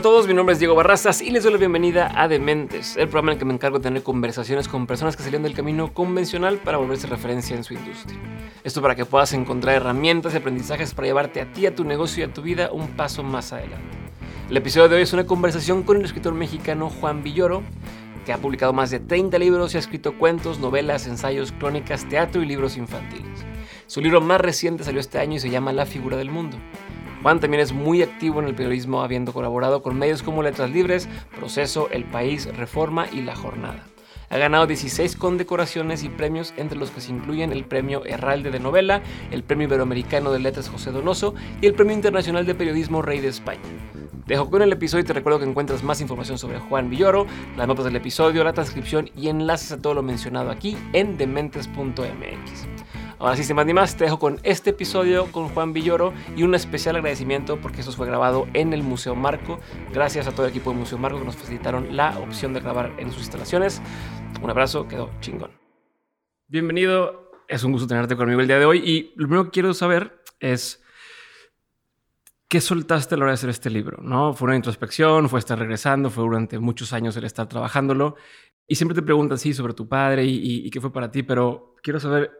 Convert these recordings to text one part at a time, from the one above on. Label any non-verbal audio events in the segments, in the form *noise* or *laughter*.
A todos, mi nombre es Diego Barrazas y les doy la bienvenida a Dementes, el programa en el que me encargo de tener conversaciones con personas que salieron del camino convencional para volverse referencia en su industria. Esto para que puedas encontrar herramientas y aprendizajes para llevarte a ti, a tu negocio y a tu vida un paso más adelante. El episodio de hoy es una conversación con el escritor mexicano Juan Villoro, que ha publicado más de 30 libros y ha escrito cuentos, novelas, ensayos, crónicas, teatro y libros infantiles. Su libro más reciente salió este año y se llama La figura del mundo. Juan también es muy activo en el periodismo, habiendo colaborado con medios como Letras Libres, Proceso, El País, Reforma y La Jornada. Ha ganado 16 condecoraciones y premios, entre los que se incluyen el Premio Herralde de Novela, el Premio Iberoamericano de Letras José Donoso y el Premio Internacional de Periodismo Rey de España. Dejo con el episodio y te recuerdo que encuentras más información sobre Juan Villoro, las notas del episodio, la transcripción y enlaces a todo lo mencionado aquí en dementes.mx. Ahora sí, sin más ni más, te dejo con este episodio con Juan Villoro y un especial agradecimiento porque esto fue grabado en el Museo Marco. Gracias a todo el equipo del Museo Marco que nos facilitaron la opción de grabar en sus instalaciones. Un abrazo, quedó chingón. Bienvenido, es un gusto tenerte conmigo el día de hoy y lo primero que quiero saber es ¿qué soltaste a la hora de hacer este libro? ¿no? Fue una introspección, fue estar regresando, fue durante muchos años el estar trabajándolo. Y siempre te preguntan, sí, sobre tu padre y, y qué fue para ti, pero quiero saber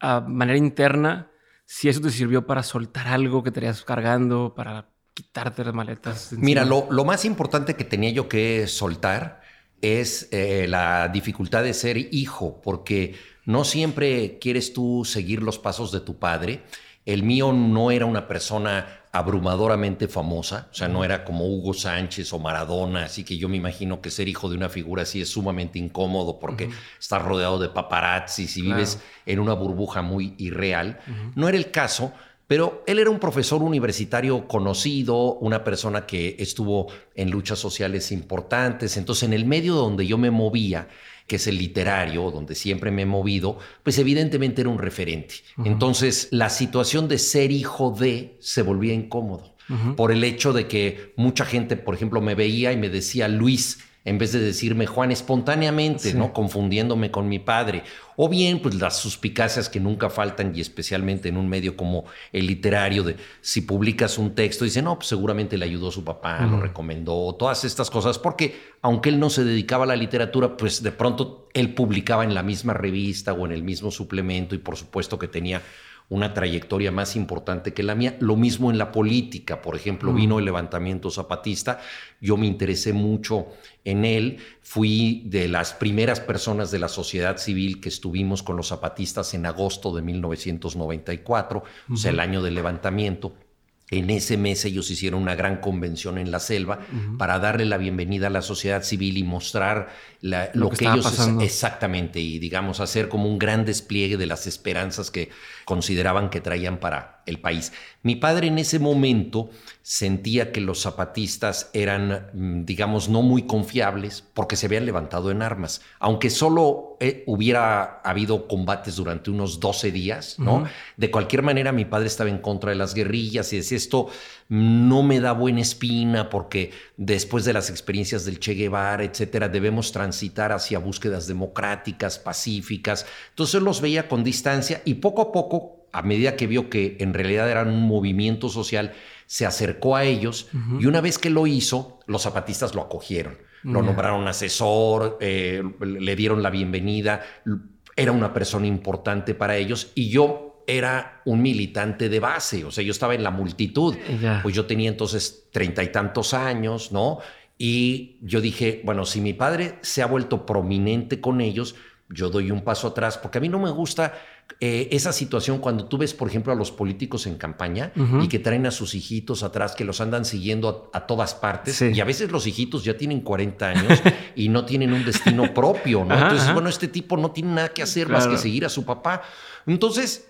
a manera interna si eso te sirvió para soltar algo que tenías cargando, para quitarte las maletas. Mira, lo, lo, más importante que tenía yo que soltar es eh, la dificultad de ser hijo, porque no siempre quieres tú seguir los pasos de tu padre. El mío no era una persona abrumadoramente famosa, o sea, no era como Hugo Sánchez o Maradona, así que yo me imagino que ser hijo de una figura así es sumamente incómodo porque estás rodeado de paparazzis y vives en una burbuja muy irreal. No era el caso, pero él era un profesor universitario conocido, una persona que estuvo en luchas sociales importantes, entonces en el medio donde yo me movía, que es el literario, donde siempre me he movido, pues evidentemente era un referente. Entonces, la situación de ser hijo de se volvía incómodo. Por el hecho de que mucha gente, por ejemplo, me veía y me decía Luis, en vez de decirme Juan espontáneamente, ¿no? Confundiéndome con mi padre. O bien, pues las suspicacias que nunca faltan y especialmente en un medio como el literario, de si publicas un texto, dice, no, pues seguramente le ayudó su papá, lo recomendó, todas estas cosas, porque aunque él no se dedicaba a la literatura, pues de pronto él publicaba en la misma revista o en el mismo suplemento y por supuesto que tenía una trayectoria más importante que la mía. Lo mismo en la política, por ejemplo, vino mm. el levantamiento zapatista, yo me interesé mucho en él, fui de las primeras personas de la sociedad civil que estuvimos con los zapatistas en agosto de 1994, o sea, el año del levantamiento. En ese mes ellos hicieron una gran convención en la selva para darle la bienvenida a la sociedad civil y mostrar lo, que, ellos exactamente y digamos hacer como un gran despliegue de las esperanzas que consideraban que traían para el país. Mi padre en ese momento sentía que los zapatistas eran, mm, digamos, no muy confiables porque se habían levantado en armas. Aunque solo eh, hubiera habido combates durante unos 12 días, ¿no? De cualquier manera, mi padre estaba en contra de las guerrillas y decía esto no me da buena espina porque después de las experiencias del Che Guevara, etcétera, debemos transitar hacia búsquedas democráticas, pacíficas. Entonces los veía con distancia y poco a poco, a medida que vio que en realidad eran un movimiento social, se acercó a ellos y una vez que lo hizo, los zapatistas lo acogieron. Lo nombraron asesor, eh, le dieron la bienvenida, era una persona importante para ellos y yo era un militante de base, o sea, yo estaba en la multitud, pues yo tenía entonces treinta y tantos años, ¿no? Y yo dije, bueno, si mi padre se ha vuelto prominente con ellos, yo doy un paso atrás, porque a mí no me gusta eh, esa situación cuando tú ves, por ejemplo, a los políticos en campaña y que traen a sus hijitos atrás, que los andan siguiendo a, todas partes, y a veces los hijitos ya tienen 40 años y no tienen un destino propio, ¿no? Entonces, bueno, este tipo no tiene nada que hacer más que seguir a su papá. Entonces,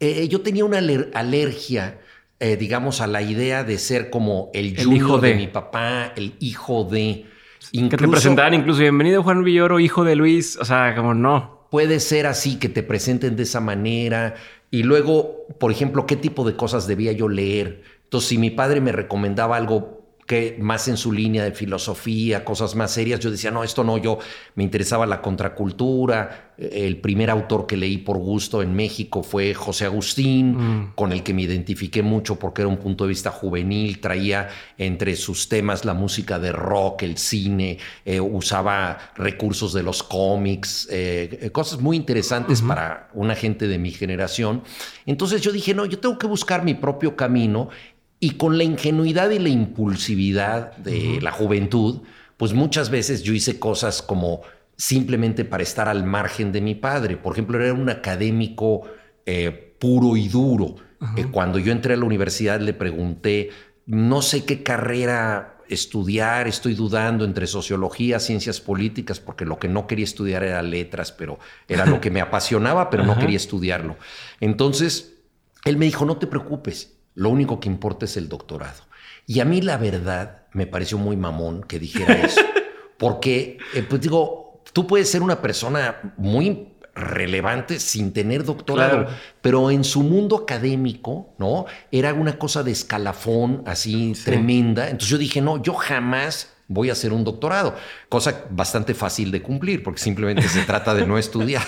eh, yo tenía una alergia. Eh, digamos, a la idea de ser como el, hijo de mi papá, el hijo de que te presentaran incluso, bienvenido Juan Villoro, hijo de Luis, o sea, como no. Puede ser así, que te presenten de esa manera. Y luego, por ejemplo, ¿qué tipo de cosas debía yo leer? Entonces, si mi padre me recomendaba algo que más en su línea de filosofía, cosas más serias. Yo decía, no, esto no, yo me interesaba la contracultura. El primer autor que leí por gusto en México fue José Agustín, mm. con el que me identifiqué mucho porque era un punto de vista juvenil, traía entre sus temas la música de rock, el cine, eh, usaba recursos de los cómics, eh, cosas muy interesantes para una gente de mi generación. Entonces yo dije, no, yo tengo que buscar mi propio camino y con la ingenuidad y la impulsividad de la juventud, pues muchas veces yo hice cosas como simplemente para estar al margen de mi padre. Por ejemplo, era un académico eh, puro y duro. Eh, cuando yo entré a la universidad le pregunté, no sé qué carrera estudiar, estoy dudando entre sociología, ciencias políticas, porque lo que no quería estudiar era letras, pero era lo que me *laughs* apasionaba, pero no quería estudiarlo. Entonces, él me dijo, no te preocupes, lo único que importa es el doctorado. Y a mí la verdad me pareció muy mamón que dijera *laughs* eso. Porque, eh, pues digo, tú puedes ser una persona muy relevante sin tener doctorado, pero en su mundo académico, ¿no? Era una cosa de escalafón así tremenda. Entonces yo dije, no, yo jamás voy a hacer un doctorado, cosa bastante fácil de cumplir, porque simplemente se trata de no *laughs* estudiar.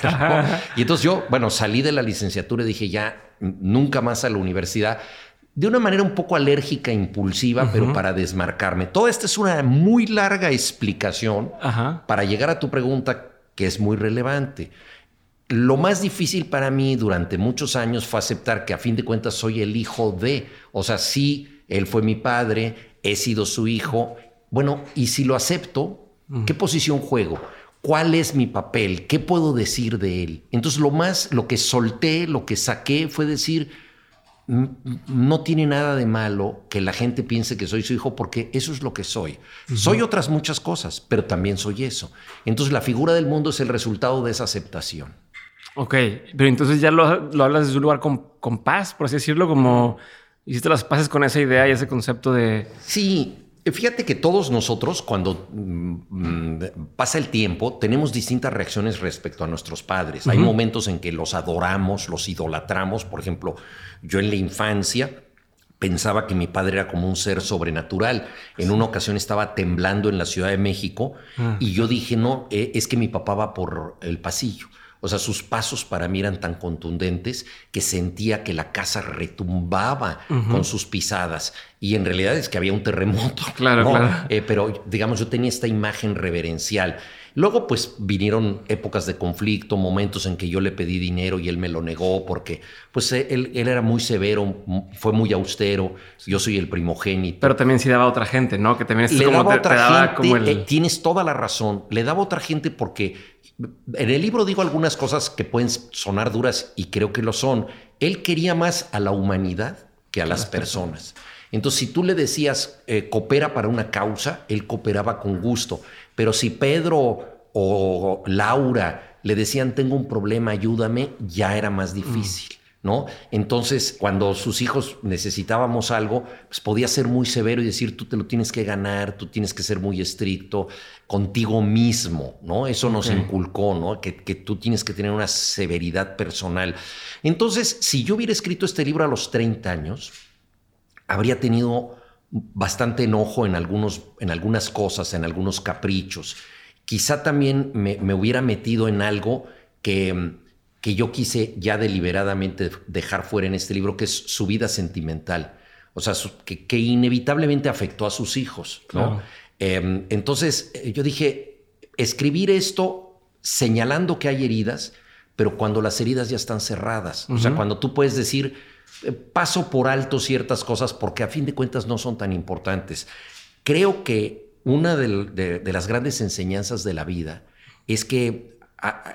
Y entonces yo, bueno, salí de la licenciatura y dije, ya, nunca más a la universidad de una manera un poco alérgica, impulsiva, pero para desmarcarme. Toda esta es una muy larga explicación para llegar a tu pregunta que es muy relevante. Lo más difícil para mí durante muchos años fue aceptar que a fin de cuentas soy el hijo de, o sea, sí, él fue mi padre, he sido su hijo. Bueno, y si lo acepto, ¿qué posición juego? ¿Cuál es mi papel? ¿Qué puedo decir de él? Entonces lo más, lo que solté, lo que saqué fue decir, no tiene nada de malo que la gente piense que soy su hijo porque eso es lo que soy. Soy otras muchas cosas, pero también soy eso. Entonces la figura del mundo es el resultado de esa aceptación. Ok, pero entonces ya lo, hablas desde un lugar con, con, paz, por así decirlo, como hiciste las paces con esa idea y ese concepto de... Sí, Fíjate que todos nosotros, cuando mm, mm, pasa el tiempo, tenemos distintas reacciones respecto a nuestros padres. Hay momentos en que los adoramos, los idolatramos. Por ejemplo, yo en la infancia pensaba que mi padre era como un ser sobrenatural. En una ocasión estaba temblando en la Ciudad de México ah. y yo dije, no, eh, es que mi papá va por el pasillo. O sea, sus pasos para mí eran tan contundentes que sentía que la casa retumbaba con sus pisadas. Y en realidad es que había un terremoto. *laughs* Claro, claro. Eh, pero digamos, yo tenía esta imagen reverencial. Luego, pues vinieron épocas de conflicto, momentos en que yo le pedí dinero y él me lo negó porque, pues, él, era muy severo, fue muy austero. Yo soy el primogénito. Pero también sí daba a otra gente, ¿no? Que también le daba a otra gente. Eh, tienes toda la razón. Le daba a otra gente porque en el libro digo algunas cosas que pueden sonar duras y creo que lo son. Él quería más a la humanidad que a las personas. Entonces, si tú le decías, eh, coopera para una causa, él cooperaba con gusto. Pero si Pedro o Laura le decían, tengo un problema, ayúdame, ya era más difícil. ¿No? Entonces, cuando sus hijos necesitábamos algo, pues podía ser muy severo y decir, tú te lo tienes que ganar, tú tienes que ser muy estricto contigo mismo, ¿no? Eso nos inculcó, ¿no? Que, que, tú tienes que tener una severidad personal. Entonces, si yo hubiera escrito este libro a los 30 años, habría tenido bastante enojo en, algunos, en algunas cosas, en algunos caprichos. Quizá también me, hubiera metido en algo que, que yo quise ya deliberadamente dejar fuera en este libro, que es su vida sentimental. O sea, que, inevitablemente afectó a sus hijos, ¿no? Em, entonces, eh, yo dije, escribir esto señalando que hay heridas, pero cuando las heridas ya están cerradas. O sea, cuando tú puedes decir, eh, paso por alto ciertas cosas porque a fin de cuentas no son tan importantes. Creo que una de, las grandes enseñanzas de la vida es que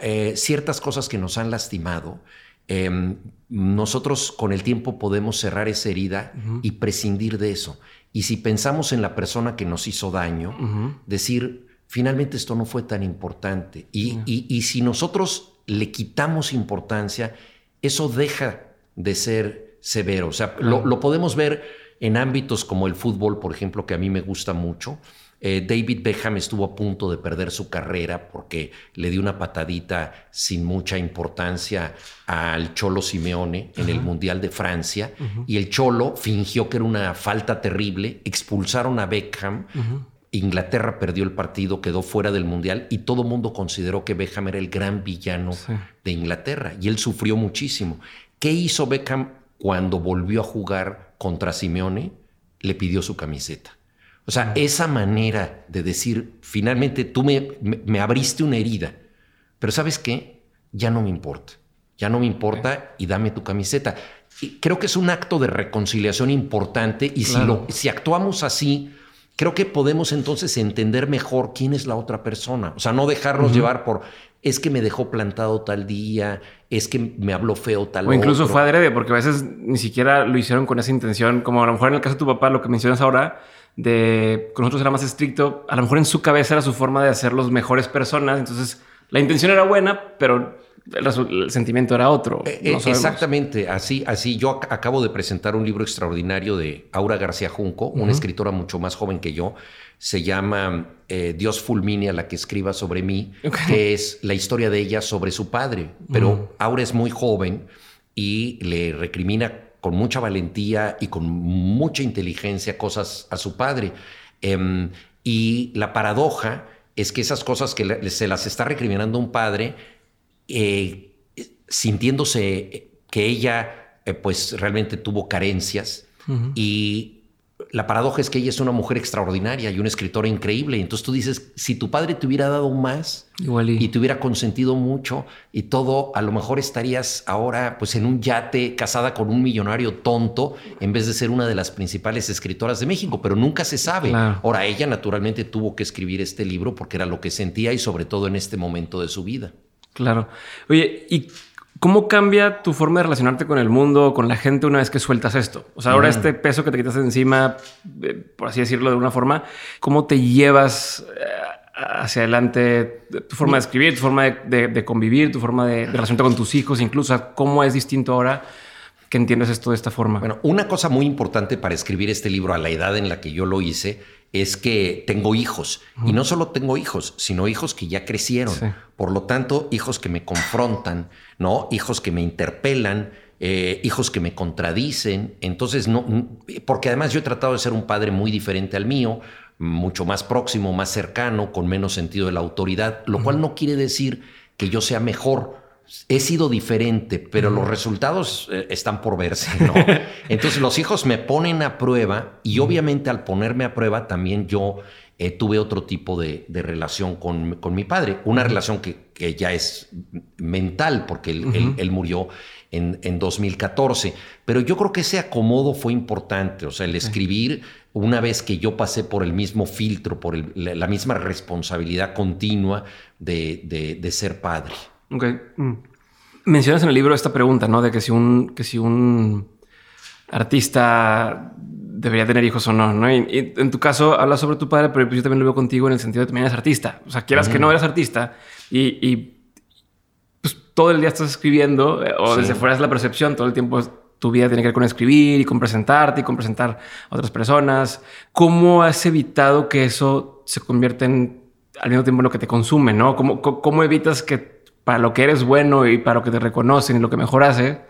eh, ciertas cosas que nos han lastimado, em, nosotros con el tiempo podemos cerrar esa herida y prescindir de eso. Y si pensamos en la persona que nos hizo daño, decir, finalmente esto no fue tan importante. y si nosotros le quitamos importancia, eso deja de ser severo. O sea, lo, podemos ver en ámbitos como el fútbol, por ejemplo, que a mí me gusta mucho. Eh, David Beckham estuvo a punto de perder su carrera porque le dio una patadita sin mucha importancia al Cholo Simeone en el Mundial de Francia y el Cholo fingió que era una falta terrible, expulsaron a Beckham. Inglaterra perdió el partido, quedó fuera del Mundial y todo el mundo consideró que Beckham era el gran villano de Inglaterra y él sufrió muchísimo. ¿Qué hizo Beckham cuando volvió a jugar contra Simeone? Le pidió su camiseta. O sea, esa manera de decir, finalmente tú me, me, abriste una herida, pero ¿sabes qué? Ya no me importa. Ya no me importa y dame tu camiseta. Y creo que es un acto de reconciliación importante y si, lo, si actuamos así, creo que podemos entonces entender mejor quién es la otra persona. O sea, no dejarnos llevar por es que me dejó plantado tal día, es que me habló feo tal O incluso fue adrede, porque a veces ni siquiera lo hicieron con esa intención, como a lo mejor en el caso de tu papá, lo que mencionas ahora, de con nosotros era más estricto, a lo mejor en su cabeza era su forma de hacerlos mejores personas, entonces la intención era buena, pero el, sentimiento era otro. Eh, eh, exactamente, así, así. Yo acabo de presentar un libro extraordinario de Aura García Junco, una escritora mucho más joven que yo. Se llama eh, Dios fulmine a la que escriba sobre mí, que es la historia de ella sobre su padre. Pero Aura es muy joven y le recrimina con mucha valentía y con mucha inteligencia cosas a su padre. Em, y la paradoja es que esas cosas que se las está recriminando un padre, eh, sintiéndose que ella eh, pues realmente tuvo carencias y la paradoja es que ella es una mujer extraordinaria y una escritora increíble. Entonces tú dices, si tu padre te hubiera dado más y te hubiera consentido mucho y todo, a lo mejor estarías ahora pues en un yate casada con un millonario tonto en vez de ser una de las principales escritoras de México, pero nunca se sabe. Ahora ella naturalmente tuvo que escribir este libro porque era lo que sentía y sobre todo en este momento de su vida. Claro. Oye, ¿y cómo cambia tu forma de relacionarte con el mundo, con la gente una vez que sueltas esto? O sea, ahora este peso que te quitas de encima, eh, por así decirlo de alguna forma, ¿cómo te llevas eh, hacia adelante tu forma de escribir, tu forma de, convivir, tu forma de, relacionarte con tus hijos, incluso cómo es distinto ahora que entiendes esto de esta forma? Bueno, una cosa muy importante para escribir este libro a la edad en la que yo lo hice es que tengo hijos. Y no solo tengo hijos, sino hijos que ya crecieron. Por lo tanto, hijos que me confrontan, ¿no? Hijos que me interpelan, eh, hijos que me contradicen. Entonces, no, porque además yo he tratado de ser un padre muy diferente al mío, mucho más próximo, más cercano, con menos sentido de la autoridad, lo cual no quiere decir que yo sea mejor he sido diferente, pero los resultados eh, están por verse, *laughs* ¿no? Entonces los hijos me ponen a prueba y obviamente al ponerme a prueba también yo eh, tuve otro tipo de, relación con, mi padre, una relación que, ya es mental porque él, murió en, en, 2014, pero yo creo que ese acomodo fue importante, o sea, el escribir una vez que yo pasé por el mismo filtro, por la, misma responsabilidad continua de ser padre. Ok. Mm. Mencionas en el libro esta pregunta, ¿no? De que si un, que si un artista debería tener hijos o no, ¿no? Y, en tu caso hablas sobre tu padre, pero pues yo también lo veo contigo en el sentido de que también eres artista. O sea, quieras que no eres artista y, pues todo el día estás escribiendo eh, o desde fuera es la percepción, todo el tiempo tu vida tiene que ver con escribir y con presentarte y con presentar a otras personas. ¿Cómo has evitado que eso se convierta en al mismo tiempo en lo que te consume, ¿no? ¿Cómo, cómo evitas que para lo que eres bueno y para lo que te reconocen y lo que mejor hace,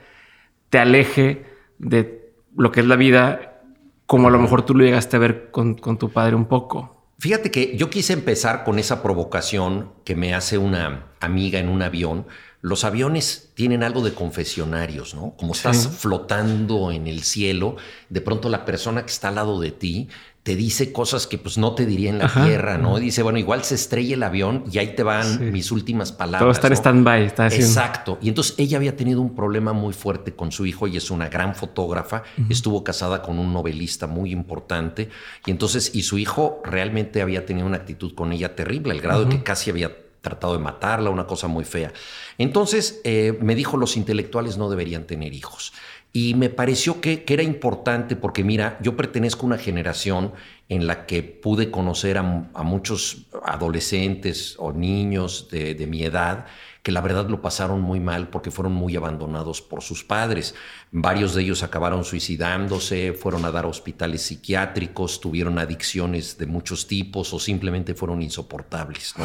te aleje de lo que es la vida, como a lo mejor tú lo llegaste a ver con, tu padre un poco. Fíjate que yo quise empezar con esa provocación que me hace una amiga en un avión. Los aviones tienen algo de confesionarios, ¿no? Como estás flotando en el cielo, de pronto la persona que está al lado de ti te dice cosas que pues no te diría en la tierra, ¿no? Dice, bueno, igual se estrella el avión y ahí te van mis últimas palabras. Todo está en stand-by, está haciendo. Exacto. Y entonces ella había tenido un problema muy fuerte con su hijo y es una gran fotógrafa. Estuvo casada con un novelista muy importante. Y entonces, y su hijo realmente había tenido una actitud con ella terrible, al grado de que casi había tratado de matarla, una cosa muy fea. Entonces eh, me dijo, los intelectuales no deberían tener hijos. Y me pareció que, era importante porque, mira, yo pertenezco a una generación en la que pude conocer a, muchos adolescentes o niños de, mi edad que la verdad lo pasaron muy mal porque fueron muy abandonados por sus padres. Varios de ellos acabaron suicidándose, fueron a dar hospitales psiquiátricos, tuvieron adicciones de muchos tipos o simplemente fueron insoportables, ¿no?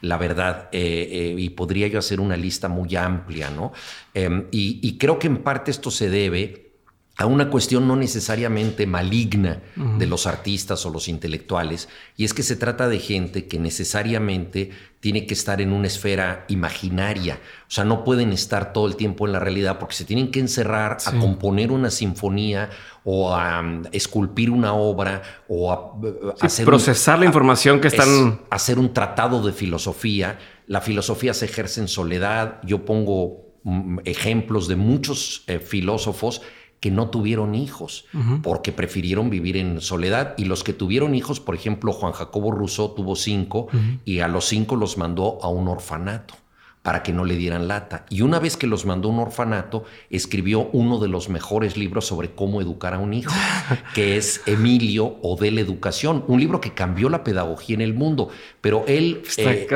La verdad, eh, eh, y podría yo hacer una lista muy amplia, ¿no? Em, y creo que en parte esto se debe a una cuestión no necesariamente maligna de los artistas o los intelectuales, y es que se trata de gente que necesariamente tiene que estar en una esfera imaginaria, o sea, no pueden estar todo el tiempo en la realidad porque se tienen que encerrar a componer una sinfonía o a um, esculpir una obra o a, uh, hacer procesar la información que están hacer un tratado de filosofía. La filosofía se ejerce en soledad. Yo pongo mm, ejemplos de muchos eh, filósofos que no tuvieron hijos porque prefirieron vivir en soledad. Y los que tuvieron hijos, por ejemplo, Juan Jacobo Rousseau tuvo cinco y a los cinco los mandó a un orfanato para que no le dieran lata. Y una vez que los mandó a un orfanato, escribió uno de los mejores libros sobre cómo educar a un hijo, *laughs* que es Emilio o de la educación, un libro que cambió la pedagogía en el mundo. Pero él... Eh,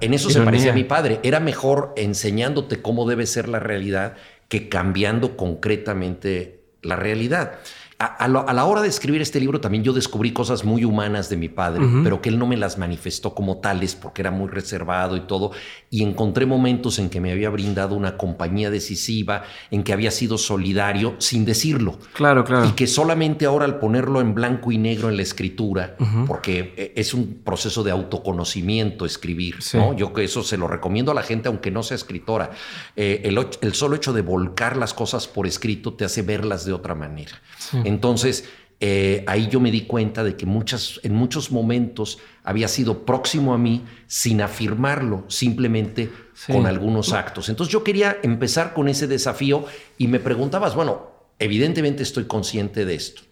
en, eso, se parecía a mi padre. Era mejor enseñándote cómo debe ser la realidad que cambiando concretamente la realidad. A, la hora de escribir este libro también yo descubrí cosas muy humanas de mi padre, pero que él no me las manifestó como tales porque era muy reservado y todo. Y encontré momentos en que me había brindado una compañía decisiva, en que había sido solidario sin decirlo. Claro, claro. Y que solamente ahora al ponerlo en blanco y negro en la escritura, porque eh, es un proceso de autoconocimiento escribir, ¿no? Yo que eso se lo recomiendo a la gente aunque no sea escritora. Eh, el, el, solo hecho de volcar las cosas por escrito te hace verlas de otra manera. Entonces, eh, ahí yo me di cuenta de que muchas, en muchos momentos había sido próximo a mí sin afirmarlo, simplemente con algunos actos. Entonces yo quería empezar con ese desafío y me preguntabas, bueno, evidentemente estoy consciente de esto.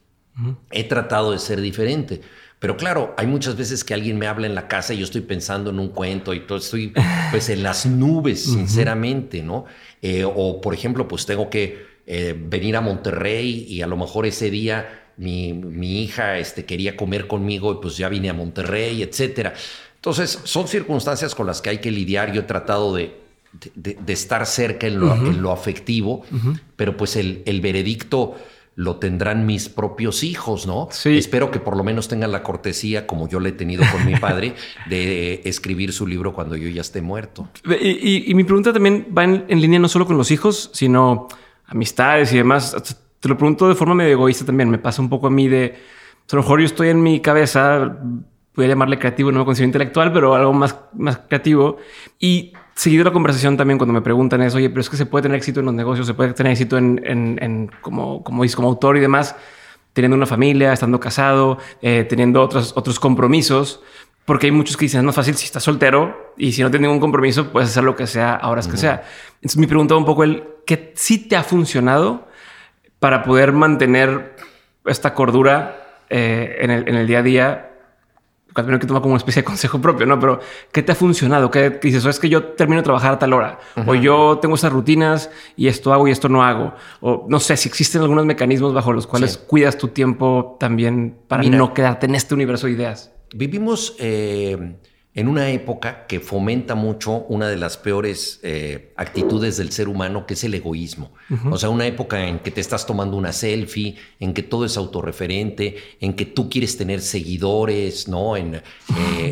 He tratado de ser diferente. Pero claro, hay muchas veces que alguien me habla en la casa y yo estoy pensando en un cuento y todo, estoy pues en las nubes, *laughs* sinceramente, ¿no? Eh, o por ejemplo, pues tengo que eh, venir a Monterrey y a lo mejor ese día mi, mi, hija este, quería comer conmigo y pues ya vine a Monterrey, etcétera. Entonces, son circunstancias con las que hay que lidiar. Yo he tratado de, de, estar cerca en lo, en lo afectivo, pero pues el, el, veredicto lo tendrán mis propios hijos, ¿no? Sí. Espero que por lo menos tengan la cortesía, como yo le he tenido con mi padre, *laughs* de escribir su libro cuando yo ya esté muerto. Y, y, mi pregunta también va en, en línea no solo con los hijos, sino amistades y demás. Te lo pregunto de forma medio egoísta también. Me pasa un poco a mí de, a lo mejor yo estoy en mi cabeza, voy a llamarle creativo, no me considero intelectual, pero algo más, más creativo. Y seguido la conversación también cuando me preguntan eso, oye, pero es que se puede tener éxito en los negocios, se puede tener éxito en, en, como, como dices, como autor y demás, teniendo una familia, estando casado, eh, teniendo otros, otros compromisos. Porque hay muchos que dicen, es más fácil si estás soltero y si no tienes ningún compromiso, puedes hacer lo que sea a horas que sea. Entonces mi pregunta un poco el que sí te ha funcionado para poder mantener esta cordura eh, en, el, en, el, día a día. También que tomar como una especie de consejo propio, ¿no? Pero ¿qué te ha funcionado? ¿Qué dices? O es que yo termino de trabajar a tal hora. O yo tengo esas rutinas y esto hago y esto no hago. O no sé si existen algunos mecanismos bajo los cuales cuidas tu tiempo también para no quedarte en este universo de ideas. Vivimos eh, en una época que fomenta mucho una de las peores eh, actitudes del ser humano, que es el egoísmo. O sea, una época en que te estás tomando una selfie, en que todo es autorreferente, en que tú quieres tener seguidores, ¿no? En, eh,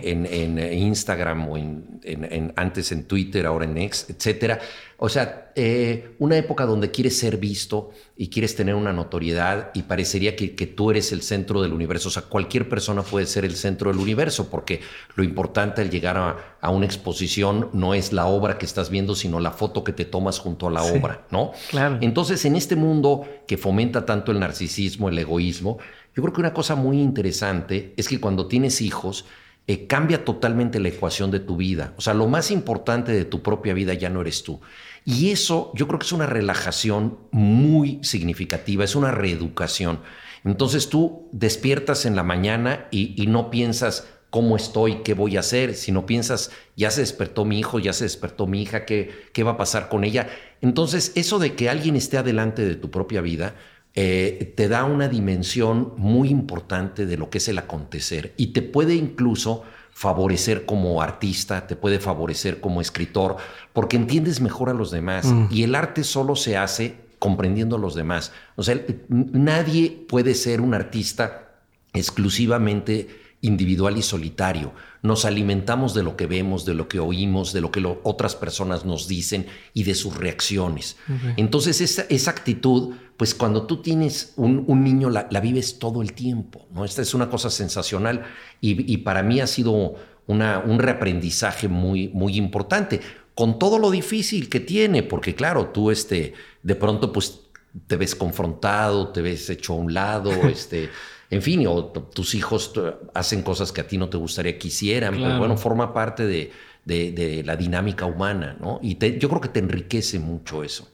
en, Instagram o en, antes en Twitter, ahora en X, etcétera. O sea, eh, una época donde quieres ser visto y quieres tener una notoriedad y parecería que, tú eres el centro del universo. O sea, cualquier persona puede ser el centro del universo porque lo importante al llegar a, una exposición no es la obra que estás viendo, sino la foto que te tomas junto a la obra, ¿no? Claro. Entonces, en este mundo que fomenta tanto el narcisismo, el egoísmo, yo creo que una cosa muy interesante es que cuando tienes hijos, eh, cambia totalmente la ecuación de tu vida. O sea, lo más importante de tu propia vida ya no eres tú. Y eso yo creo que es una relajación muy significativa, es una reeducación. Entonces tú despiertas en la mañana y, no piensas cómo estoy, qué voy a hacer, sino piensas, ya se despertó mi hijo, ya se despertó mi hija, qué, qué va a pasar con ella. Entonces eso de que alguien esté adelante de tu propia vida, eh, te da una dimensión muy importante de lo que es el acontecer y te puede incluso favorecer como artista, te puede favorecer como escritor, porque entiendes mejor a los demás. Mm. Y el arte solo se hace comprendiendo a los demás. O sea, nadie puede ser un artista exclusivamente individual y solitario. Nos alimentamos de lo que vemos, de lo que oímos, de lo que otras personas nos dicen y de sus reacciones. Entonces esa, esa, actitud, pues cuando tú tienes un, niño, la, vives todo el tiempo. ¿no? Esta es una cosa sensacional y, para mí ha sido una, un reaprendizaje muy, muy importante, con todo lo difícil que tiene, porque claro, tú este, de pronto pues te ves confrontado, te ves hecho a un lado, *laughs* este en fin, o tus hijos hacen cosas que a ti no te gustaría que hicieran, pero bueno, forma parte de, la dinámica humana, ¿no? Y yo creo que te enriquece mucho eso.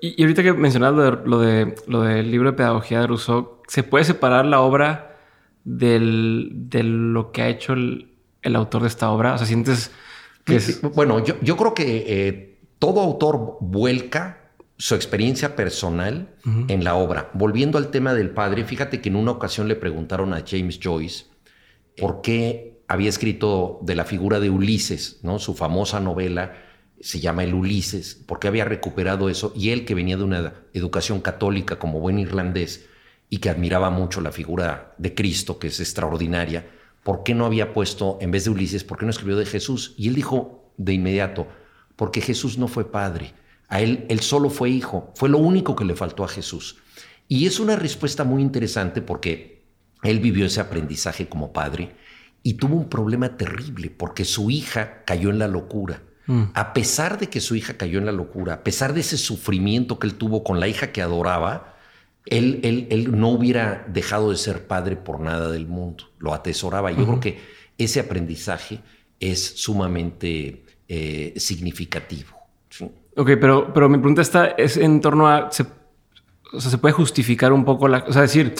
Y, ahorita que mencionabas lo, de, lo del libro de pedagogía de Rousseau, ¿se puede separar la obra del, de lo que ha hecho el, autor de esta obra? O sea, sientes que es... Bueno, yo, yo creo que eh, todo autor vuelca su experiencia personal en la obra. Volviendo al tema del padre, fíjate que en una ocasión le preguntaron a James Joyce por qué había escrito de la figura de Ulises, ¿no? Su famosa novela se llama El Ulises, por qué había recuperado eso y él que venía de una educación católica como buen irlandés y que admiraba mucho la figura de Cristo, que es extraordinaria, ¿por qué no había puesto en vez de Ulises, por qué no escribió de Jesús? Y él dijo de inmediato, porque Jesús no fue padre a él, él solo fue hijo, fue lo único que le faltó a Jesús. Y es una respuesta muy interesante porque él vivió ese aprendizaje como padre y tuvo un problema terrible porque su hija cayó en la locura. Mm. A pesar de que su hija cayó en la locura, a pesar de ese sufrimiento que él tuvo con la hija que adoraba, él, él, él no hubiera dejado de ser padre por nada del mundo, lo atesoraba. Yo creo que ese aprendizaje es sumamente eh, significativo. Ok, pero, pero mi pregunta está, es en torno a, se, o sea, se puede justificar un poco la, o sea, decir,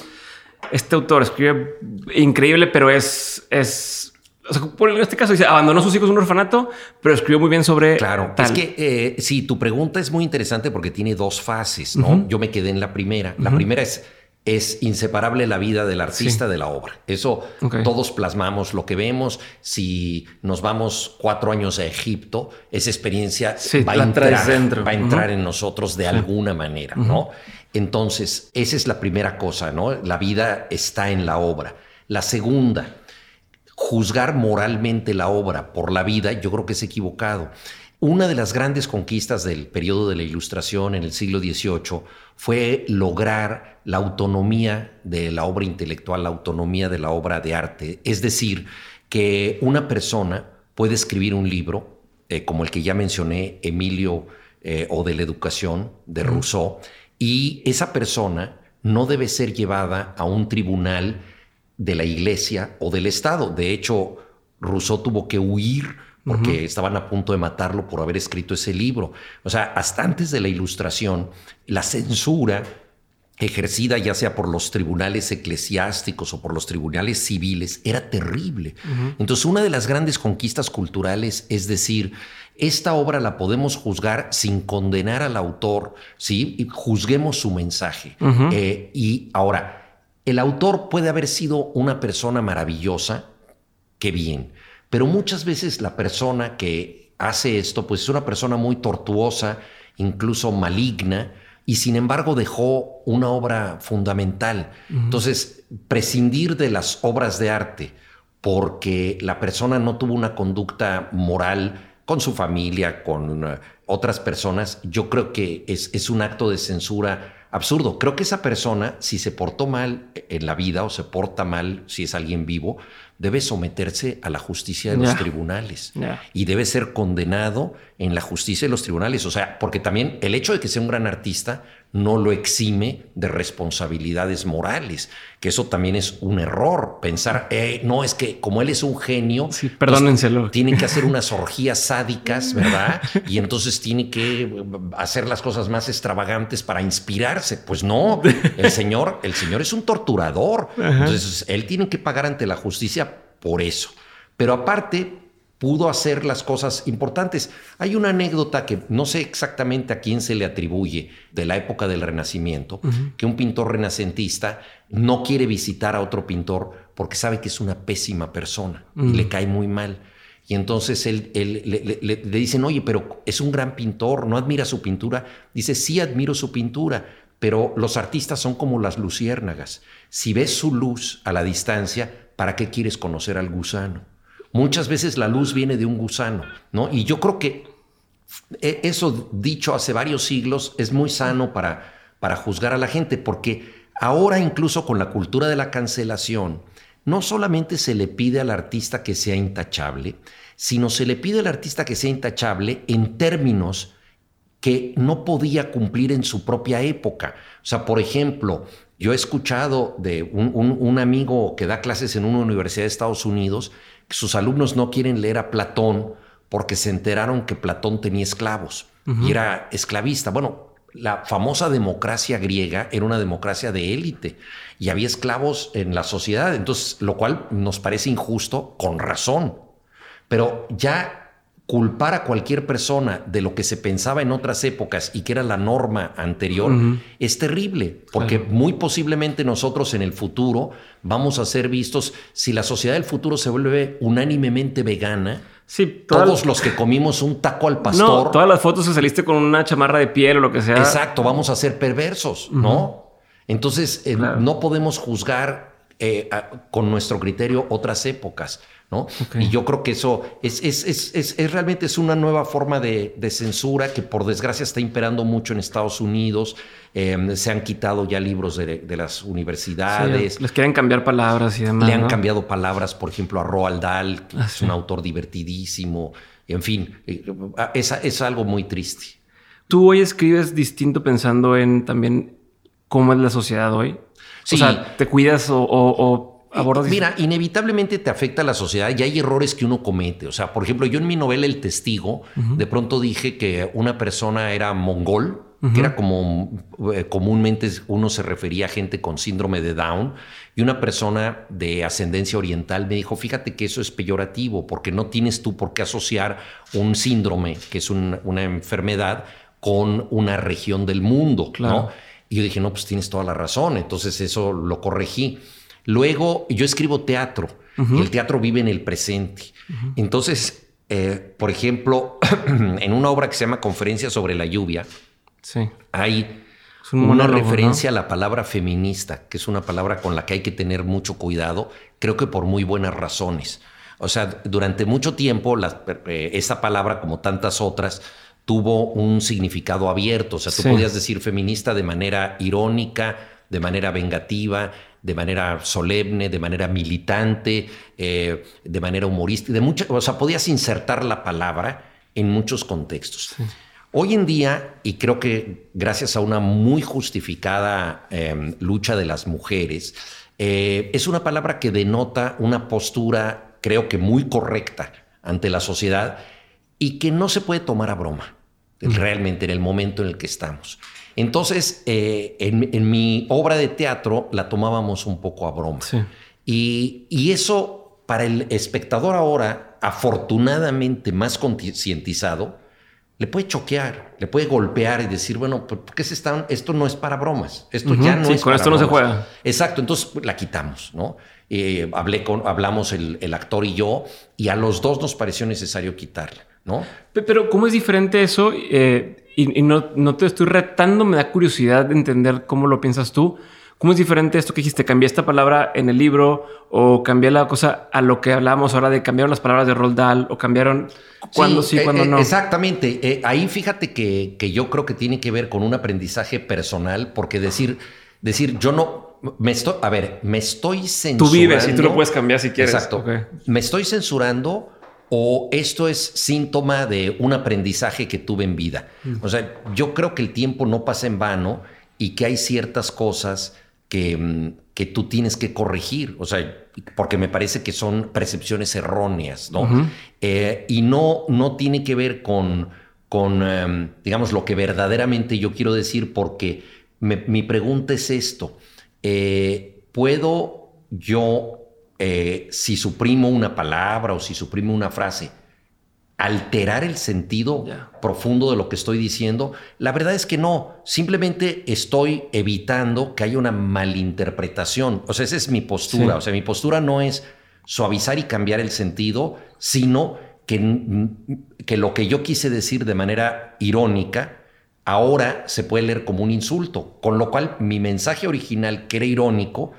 este autor escribe increíble, pero es, es, o sea, en este caso dice, abandonó a sus hijos en un orfanato, pero escribió muy bien sobre. Claro, es que eh, sí, tu pregunta es muy interesante porque tiene dos fases, ¿no? Yo me quedé en la primera. La primera es es inseparable la vida del artista de la obra. Eso todos plasmamos lo que vemos. Si nos vamos cuatro años a Egipto, esa experiencia va, a entrar, va, a entrar, en nosotros de alguna manera, ¿no? Entonces, esa es la primera cosa, ¿no? La vida está en la obra. La segunda, juzgar moralmente la obra por la vida, yo creo que es equivocado. Una de las grandes conquistas del periodo de la Ilustración en el siglo XVIII fue lograr la autonomía de la obra intelectual, la autonomía de la obra de arte. Es decir, que una persona puede escribir un libro, eh, como el que ya mencioné, Emilio eh, o de la educación de Rousseau, y esa persona no debe ser llevada a un tribunal de la iglesia o del Estado. De hecho, Rousseau tuvo que huir porque estaban a punto de matarlo por haber escrito ese libro. O sea, hasta antes de la ilustración, la censura ejercida ya sea por los tribunales eclesiásticos o por los tribunales civiles era terrible. Entonces, una de las grandes conquistas culturales es decir, esta obra la podemos juzgar sin condenar al autor, ¿sí? Y juzguemos su mensaje. Eh, y ahora, el autor puede haber sido una persona maravillosa, qué bien, pero muchas veces la persona que hace esto, pues es una persona muy tortuosa, incluso maligna, y sin embargo dejó una obra fundamental. Entonces, prescindir de las obras de arte porque la persona no tuvo una conducta moral con su familia, con uh, otras personas, yo creo que es, es un acto de censura absurdo. Creo que esa persona, si se portó mal en la vida o se porta mal si es alguien vivo, debe someterse a la justicia de los tribunales y debe ser condenado en la justicia de los tribunales. O sea, porque también el hecho de que sea un gran artista no lo exime de responsabilidades morales, que eso también es un error. Pensar, eh, no, es que como él es un genio, sí, perdónenselo. tienen que hacer unas orgías sádicas, ¿verdad? Y entonces tiene que hacer las cosas más extravagantes para inspirarse. Pues no, el señor, el señor es un torturador. Entonces él tiene que pagar ante la justicia por eso. Pero aparte, pudo hacer las cosas importantes. Hay una anécdota que no sé exactamente a quién se le atribuye de la época del Renacimiento, que un pintor renacentista no quiere visitar a otro pintor porque sabe que es una pésima persona y le cae muy mal. Y entonces él, le, le, dicen, oye, pero es un gran pintor, ¿no admira su pintura? Dice, sí admiro su pintura, pero los artistas son como las luciérnagas. Si ves su luz a la distancia, ¿para qué quieres conocer al gusano? Muchas veces la luz viene de un gusano, ¿no? Y yo creo que e, eso dicho hace varios siglos es muy sano para, para juzgar a la gente, porque ahora incluso con la cultura de la cancelación, no solamente se le pide al artista que sea intachable, sino se le pide al artista que sea intachable en términos que no podía cumplir en su propia época. O sea, por ejemplo, yo he escuchado de un, amigo que da clases en una universidad de Estados Unidos sus alumnos no quieren leer a Platón porque se enteraron que Platón tenía esclavos y era esclavista. Bueno, la famosa democracia griega era una democracia de élite y había esclavos en la sociedad, entonces lo cual nos parece injusto con razón. Pero ya culpar a cualquier persona de lo que se pensaba en otras épocas y que era la norma anterior es terrible, porque muy posiblemente nosotros en el futuro vamos a ser vistos, si la sociedad del futuro se vuelve unánimemente vegana, Sí, todos los que comimos un taco al pastor. No, todas las fotos que saliste con una chamarra de piel o lo que sea. Exacto, vamos a ser perversos, ¿no? Entonces, eh, no podemos juzgar eh, con nuestro criterio otras épocas. Y yo creo que eso es, es, realmente es una nueva forma de, censura que por desgracia está imperando mucho en Estados Unidos. Em, se han quitado ya libros de, las universidades. les quieren cambiar palabras y demás. Le han cambiado palabras, por ejemplo, a Roald Dahl, que ah, es un autor divertidísimo. En fin, eh, es, es algo muy triste. ¿Tú hoy escribes distinto pensando en también cómo es la sociedad hoy? O sea, ¿te cuidas o Mira, inevitablemente te afecta a la sociedad y hay errores que uno comete. O sea, por ejemplo, yo en mi novela El Testigo, de pronto dije que una persona era mongol, que era como eh, comúnmente uno se refería a gente con síndrome de Down, y una persona de ascendencia oriental me dijo, fíjate que eso es peyorativo, porque no tienes tú por qué asociar un síndrome, que es una enfermedad, con una región del mundo, ¿no? Y yo dije, no, pues tienes toda la razón, entonces eso lo corregí. Luego, yo escribo teatro y el teatro vive en el presente. Entonces, eh, por ejemplo, *clears throat* en una obra que se llama Conferencia sobre la lluvia, hay una referencia a la palabra feminista, que es una palabra con la que hay que tener mucho cuidado, creo que por muy buenas razones. O sea, durante mucho tiempo eh, esa palabra, como tantas otras, tuvo un significado abierto. O sea, tú podías decir feminista de manera irónica, de manera vengativa, de manera solemne, de manera militante, eh, de manera humorística, de mucha, o sea, podías insertar la palabra en muchos contextos. Hoy en día, y creo que gracias a una muy justificada em, lucha de las mujeres, eh, es una palabra que denota una postura, creo que muy correcta ante la sociedad y que no se puede tomar a broma, realmente en el momento en el que estamos. Entonces, eh, en, mi obra de teatro la tomábamos un poco a broma. Y, eso, para el espectador ahora, afortunadamente más concientizado, le puede choquear, le puede golpear y decir, bueno, ¿por qué se están? Esto no es para bromas. Esto ya no es con esto no se juega. Exacto, entonces pues, la quitamos, ¿no? Eh, hablé con, hablamos el, actor y yo, y a los dos nos pareció necesario quitarla, ¿no? Pero, ¿cómo es diferente eso? Eh, y, no, no, te estoy retando, me da curiosidad de entender cómo lo piensas tú. ¿Cómo es diferente esto que dijiste? ¿Cambié esta palabra en el libro o cambié la cosa a lo que hablábamos ahora de cambiaron las palabras de Roald Dahl o cambiaron cuando sí, cuando eh, no? Exactamente. Eh, ahí fíjate que, que yo creo que tiene que ver con un aprendizaje personal porque decir, decir yo no, me estoy, a ver, me estoy censurando. Tú vives y tú lo puedes cambiar si quieres. Exacto. Me estoy censurando o esto es síntoma de un aprendizaje que tuve en vida. O sea, yo creo que el tiempo no pasa en vano y que hay ciertas cosas que, mm, que tú tienes que corregir, o sea, porque me parece que son percepciones erróneas, ¿no? Eh, y no, no tiene que ver con, con em, digamos, lo que verdaderamente yo quiero decir, porque mi pregunta es esto, eh, ¿puedo yo eh, si suprimo una palabra o si suprimo una frase, alterar el sentido profundo de lo que estoy diciendo. La verdad es que no, simplemente estoy evitando que haya una malinterpretación. O sea, esa es mi postura. O sea, mi postura no es suavizar y cambiar el sentido, sino que, que lo que yo quise decir de manera irónica, ahora se puede leer como un insulto, con lo cual mi mensaje original, que era irónico,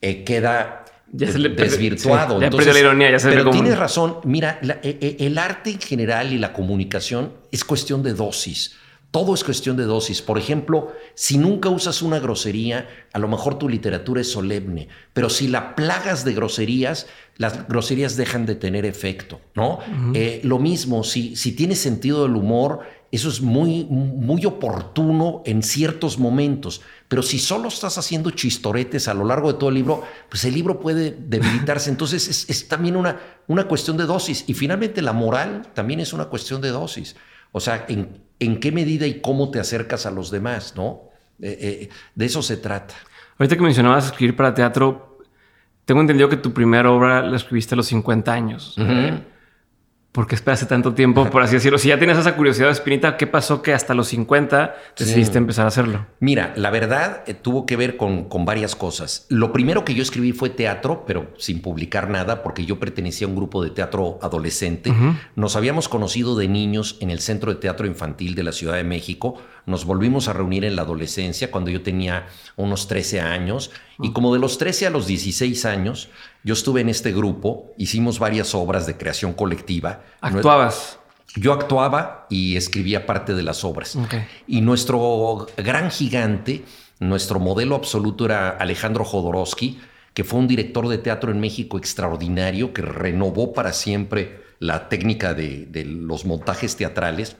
eh, queda desvirtuado. la ironía, ya se pero tienes razón, mira, e, e, el arte en general y la comunicación es cuestión de dosis. Todo es cuestión de dosis. Por ejemplo, si nunca usas una grosería, a lo mejor tu literatura es solemne, pero si la plagas de groserías, las groserías dejan de tener efecto, ¿no? Eh, lo mismo, si, si tienes sentido del humor, eso es muy, muy oportuno en ciertos momentos. Pero si solo estás haciendo chistoretes a lo largo de todo el libro, pues el libro puede debilitarse. Entonces es, también una, una cuestión de dosis. Y finalmente la moral también es una cuestión de dosis. O sea, en, en qué medida y cómo te acercas a los demás, ¿no? Eh, eh, de eso se trata. Ahorita que mencionabas escribir para teatro, tengo entendido que tu primera obra la escribiste a los 50 años. ¿Por qué esperaste tanto tiempo, por así decirlo? Si ya tienes esa curiosidad espinita, ¿qué pasó que hasta los 50 decidiste empezar a hacerlo? Mira, la verdad eh, tuvo que ver con, con, varias cosas. Lo primero que yo escribí fue teatro, pero sin publicar nada, porque yo pertenecía a un grupo de teatro adolescente. Nos habíamos conocido de niños en el Centro de Teatro Infantil de la Ciudad de México. Nos volvimos a reunir en la adolescencia cuando yo tenía unos 13 años. Y como de los 13 a los 16 años, yo estuve en este grupo, hicimos varias obras de creación colectiva. ¿Actuabas? Yo actuaba y escribía parte de las obras. Y nuestro gran gigante, nuestro modelo absoluto era Alejandro Jodorowsky, que fue un director de teatro en México extraordinario, que renovó para siempre la técnica de, los montajes teatrales,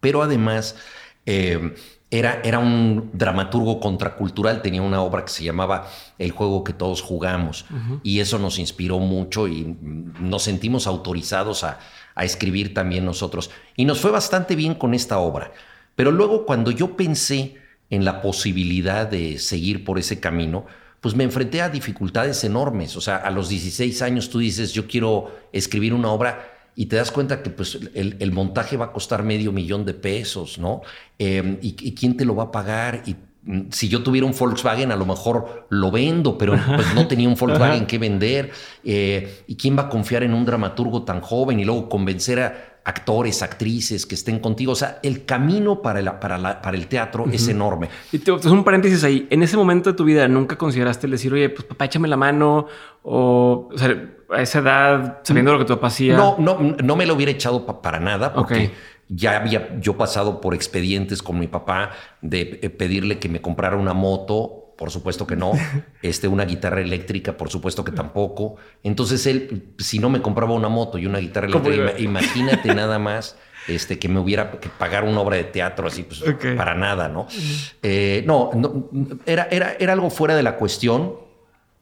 pero además eh, era, era un dramaturgo contracultural, tenía una obra que se llamaba El juego que todos jugamos y eso nos inspiró mucho y nos sentimos autorizados a, a escribir también nosotros. Y nos fue bastante bien con esta obra. Pero luego cuando yo pensé en la posibilidad de seguir por ese camino, pues me enfrenté a dificultades enormes. O sea, a los 16 años tú dices, yo quiero escribir una obra y te das cuenta que pues, el, montaje va a costar medio millón de pesos, ¿no? Em, y, quién te lo va a pagar? Y mm, si yo tuviera un Volkswagen, a lo mejor lo vendo, pero pues no tenía un Volkswagen que vender. Eh, ¿Y quién va a confiar en un dramaturgo tan joven y luego convencer a actores, actrices que estén contigo? O sea, el camino para, el, para, para el teatro es enorme. Y te, un paréntesis ahí. En ese momento de tu vida, ¿nunca consideraste el decir, oye, pues papá, échame la mano? O, o sea, a esa edad, sabiendo lo que tu papá hacía? No, no, no me lo hubiera echado para nada porque ya había yo pasado por expedientes con mi papá de eh, pedirle que me comprara una moto. Por supuesto que no. *laughs* Este, una guitarra eléctrica, por supuesto que tampoco. Entonces él, si no me compraba una moto y una guitarra eléctrica, imagínate *laughs* nada más este, que me hubiera que pagar una obra de teatro así, pues para nada, ¿no? Eh, no, no era, era, era algo fuera de la cuestión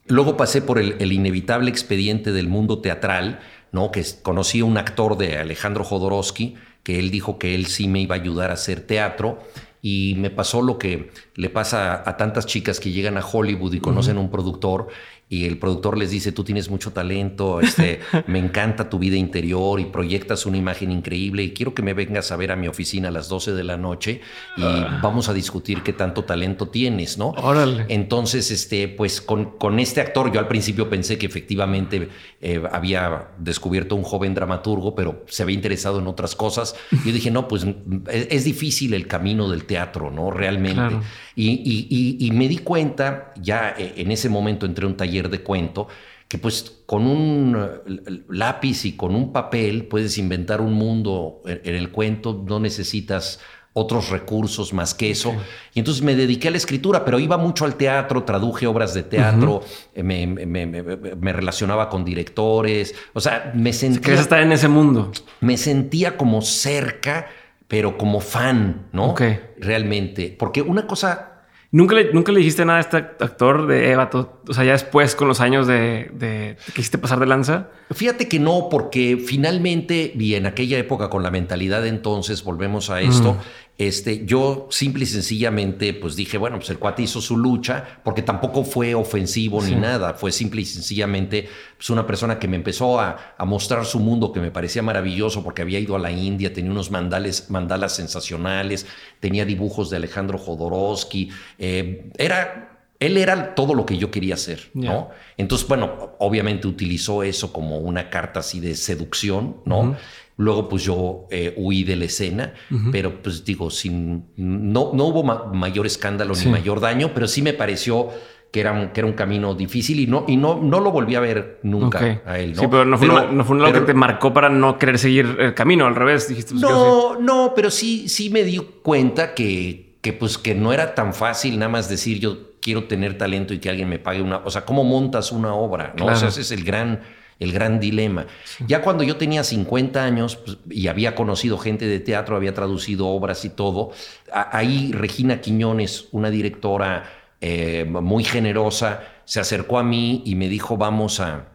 Luego pasé por el, inevitable expediente del mundo teatral, ¿no? que conocí a un actor de Alejandro Jodorowsky, que él dijo que él sí me iba a ayudar a hacer teatro. Y me pasó lo que le pasa a tantas chicas que llegan a Hollywood y conocen a un productor y el productor les dice, tú tienes mucho talento, este, *laughs* me encanta tu vida interior y proyectas una imagen increíble y quiero que me vengas a ver a mi oficina a las 12 de la noche y ah. vamos a discutir qué tanto talento tienes, ¿no? Órale. Entonces, este, pues con, con este actor yo al principio pensé que efectivamente eh, había descubierto un joven dramaturgo, pero se había interesado en otras cosas. Yo dije, no, pues es, difícil el camino del teatro, ¿no? Realmente. Y, me di cuenta, ya eh, en ese momento entré a un taller de cuento, que pues con un eh, lápiz y con un papel puedes inventar un mundo en el cuento, no necesitas otros recursos más que eso. Y entonces me dediqué a la escritura, pero iba mucho al teatro, traduje obras de teatro, me, relacionaba con directores, o sea, me sentía... ¿Quieres estar en ese mundo? Me sentía como cerca pero como fan, ¿no? Ok. Realmente. Porque una cosa. ¿Nunca le, ¿Nunca le dijiste nada a este actor de Eva? O sea, ya después, con los años de, de, quisiste pasar de lanza? Fíjate que no, porque finalmente, y en aquella época, con la mentalidad de entonces, volvemos a esto, Este, yo simple y sencillamente, pues dije, bueno, pues el cuate hizo su lucha, porque tampoco fue ofensivo ni nada, fue simple y sencillamente pues una persona que me empezó a, mostrar su mundo que me parecía maravilloso, porque había ido a la India, tenía unos mandales, mandalas sensacionales, tenía dibujos de Alejandro Jodorowsky, eh, era él era todo lo que yo quería hacer, ¿no? Entonces, bueno, obviamente utilizó eso como una carta así de seducción, ¿no? Luego, pues yo eh, huí de la escena, pero pues digo, sin, no, no hubo mayor escándalo ni mayor daño, pero sí me pareció que era un, que era un camino difícil y no, y no, no lo volví a ver nunca a él. ¿no? Sí, pero no fue, no fue algo que te marcó para no querer seguir el camino, al revés, dijiste. Pues, no, no, pero sí, sí me di cuenta que, que, pues, que no era tan fácil nada más decir yo quiero tener talento y que alguien me pague una... O sea, ¿cómo montas una obra? ¿no? O sea, ese es el gran el gran dilema. Ya cuando yo tenía 50 años pues, y había conocido gente de teatro, había traducido obras y todo, ahí Regina Quiñones, una directora eh, muy generosa, se acercó a mí y me dijo, vamos a,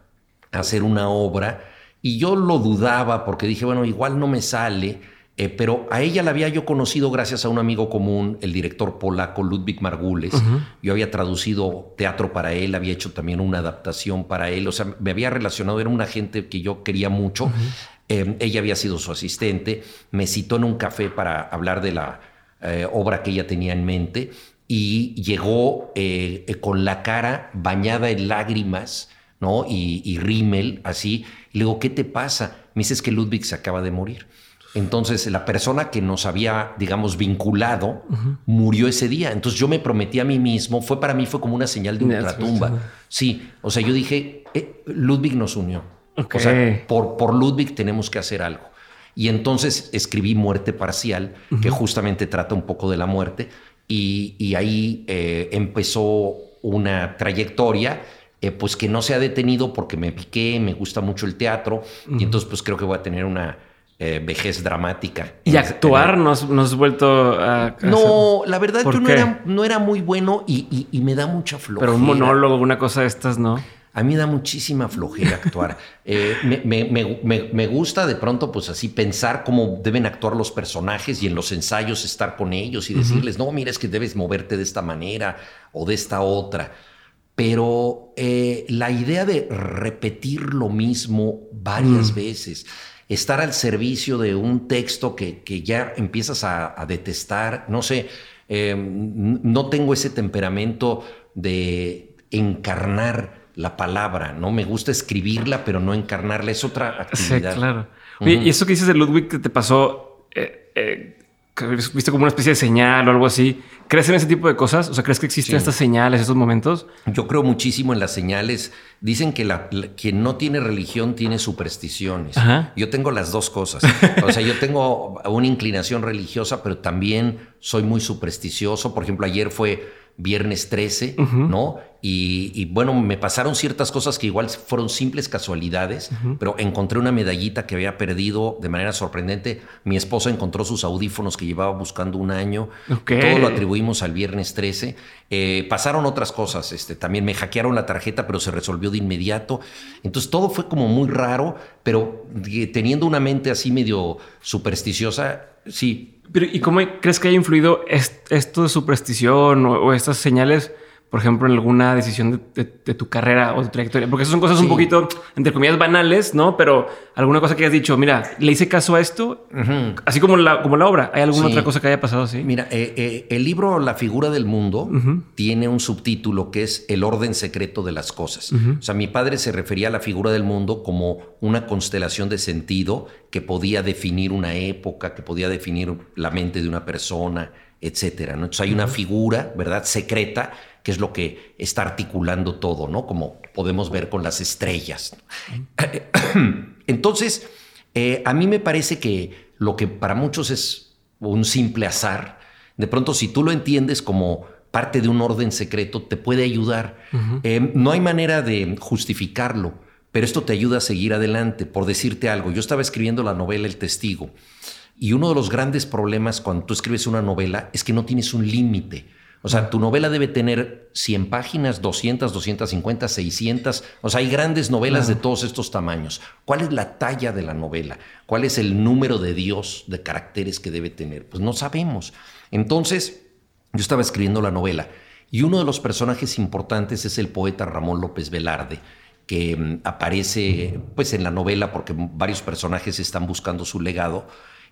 a hacer una obra. Y yo lo dudaba porque dije, bueno, igual no me sale eh, pero a ella la había yo conocido gracias a un amigo común, el director polaco Ludwig Margules. Yo había traducido teatro para él, había hecho también una adaptación para él. O sea, me había relacionado, era una gente que yo quería mucho. Eh, ella había sido su asistente. Me citó en un café para hablar de la eh, obra que ella tenía en mente y llegó con la cara bañada en lágrimas, ¿no? Y, y rímel, así. le digo, ¿qué te pasa? Me dice, que Ludwig se acaba de morir. Entonces la persona que nos había, digamos, vinculado murió ese día. Entonces yo me prometí a mí mismo, fue para mí fue como una señal de ultratumba. Sí, o sea, yo dije, eh, Ludwig nos unió. O sea, por, por Ludwig tenemos que hacer algo. Y entonces escribí Muerte Parcial, que justamente trata un poco de la muerte, y, ahí eh, empezó una trayectoria eh, pues que no se ha detenido porque me piqué, me gusta mucho el teatro, y entonces pues creo que voy a tener una eh, vejez dramática. ¿Y actuar nos, has vuelto a, No, la verdad que no era, no era, muy bueno y, me da mucha flojera. Pero un monólogo, una cosa de estas, ¿no? A mí me da muchísima flojera actuar. *laughs* Eh, me, gusta de pronto, pues así, pensar cómo deben actuar los personajes y en los ensayos estar con ellos y decirles, no, mira, es que debes moverte de esta manera o de esta otra. Pero eh, la idea de repetir lo mismo varias mm. veces, estar al servicio de un texto que, que ya empiezas a, detestar. No sé, em, no tengo ese temperamento de encarnar la palabra, ¿no? Me gusta escribirla, pero no encarnarla. Es otra actividad. Sí, claro. y eso que dices de Ludwig que te pasó, eh, eh, viste como una especie de señal o algo así. ¿Crees en ese tipo de cosas? O sea, ¿crees que existen estas señales, estos momentos? Yo creo muchísimo en las señales. Dicen que la, quien no tiene religión tiene supersticiones. Yo tengo las dos cosas. o sea, yo tengo una inclinación religiosa, pero también soy muy supersticioso. Por ejemplo, ayer fue viernes 13, ¿no? Y, bueno, me pasaron ciertas cosas que igual fueron simples casualidades, pero encontré una medallita que había perdido de manera sorprendente. Mi esposa encontró sus audífonos que llevaba buscando un año. Todo lo atribuimos al viernes 13. Eh, pasaron otras cosas. Este, también me hackearon la tarjeta, pero se resolvió de inmediato. Entonces todo fue como muy raro, pero teniendo una mente así medio supersticiosa, sí, pero, ¿y cómo crees que haya influido esto de superstición o, estas señales? Por ejemplo, en alguna decisión de, tu carrera o de trayectoria? Porque esas son cosas un poquito, entre comillas, banales, ¿no? Pero alguna cosa que hayas dicho, mira, le hice caso a esto, así como la, como la obra. ¿Hay alguna otra cosa que haya pasado así? Mira, eh, eh, el libro La figura del mundo tiene un subtítulo que es El orden secreto de las cosas. O sea, mi padre se refería a la figura del mundo como una constelación de sentido que podía definir una época, que podía definir la mente de una persona, etcétera. Entonces hay una figura, ¿verdad? Secreta que es lo que está articulando todo, ¿no? Como podemos ver con las estrellas. *clears throat* Entonces, eh, a mí me parece que lo que para muchos es un simple azar, de pronto si tú lo entiendes como parte de un orden secreto, te puede ayudar. Eh, no hay manera de justificarlo, pero esto te ayuda a seguir adelante. Por decirte algo, yo estaba escribiendo la novela El Testigo, y uno de los grandes problemas cuando tú escribes una novela es que no tienes un límite. O sea, tu novela debe tener 100 páginas, 200, 250, 600. O sea, hay grandes novelas de todos estos tamaños. ¿Cuál es la talla de la novela? ¿Cuál es el número de Dios, de caracteres que debe tener? Pues no sabemos. Entonces, yo estaba escribiendo la novela y uno de los personajes importantes es el poeta Ramón López Velarde que mm, aparece pues en la novela porque varios personajes están buscando su legado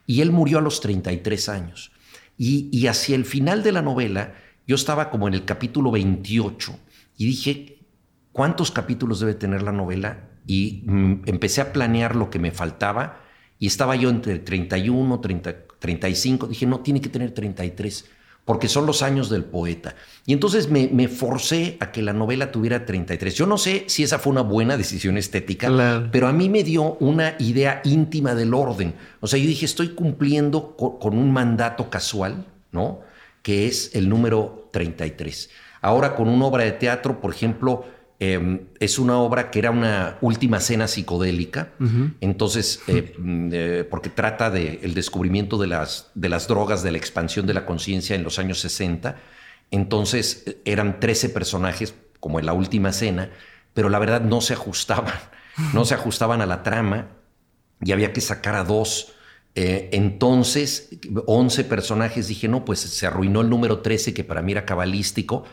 y él murió a los 33 años. Y, y hacia el final de la novela yo estaba como en el capítulo 28 y dije, ¿cuántos capítulos debe tener la novela? Y mm, empecé a planear lo que me faltaba y estaba yo entre 31, 30, 35. Dije, no, tiene que tener 33 porque son los años del poeta. Y entonces me, me, forcé a que la novela tuviera 33. Yo no sé si esa fue una buena decisión estética, pero a mí me dio una idea íntima del orden. O sea, yo dije, estoy cumpliendo con un mandato casual, ¿no? que es el número 33. Ahora con una obra de teatro, por ejemplo, em, es una obra que era una última cena psicodélica, entonces, eh, mm, eh, porque trata del descubrimiento de las, de las drogas, de la expansión de la conciencia en los años 60, entonces eran 13 personajes, como en la última cena, pero la verdad no se ajustaban, no se ajustaban a la trama y había que sacar a dos eh, entonces, 11 personajes, dije, no, pues se arruinó el número 13, que para mí era cabalístico,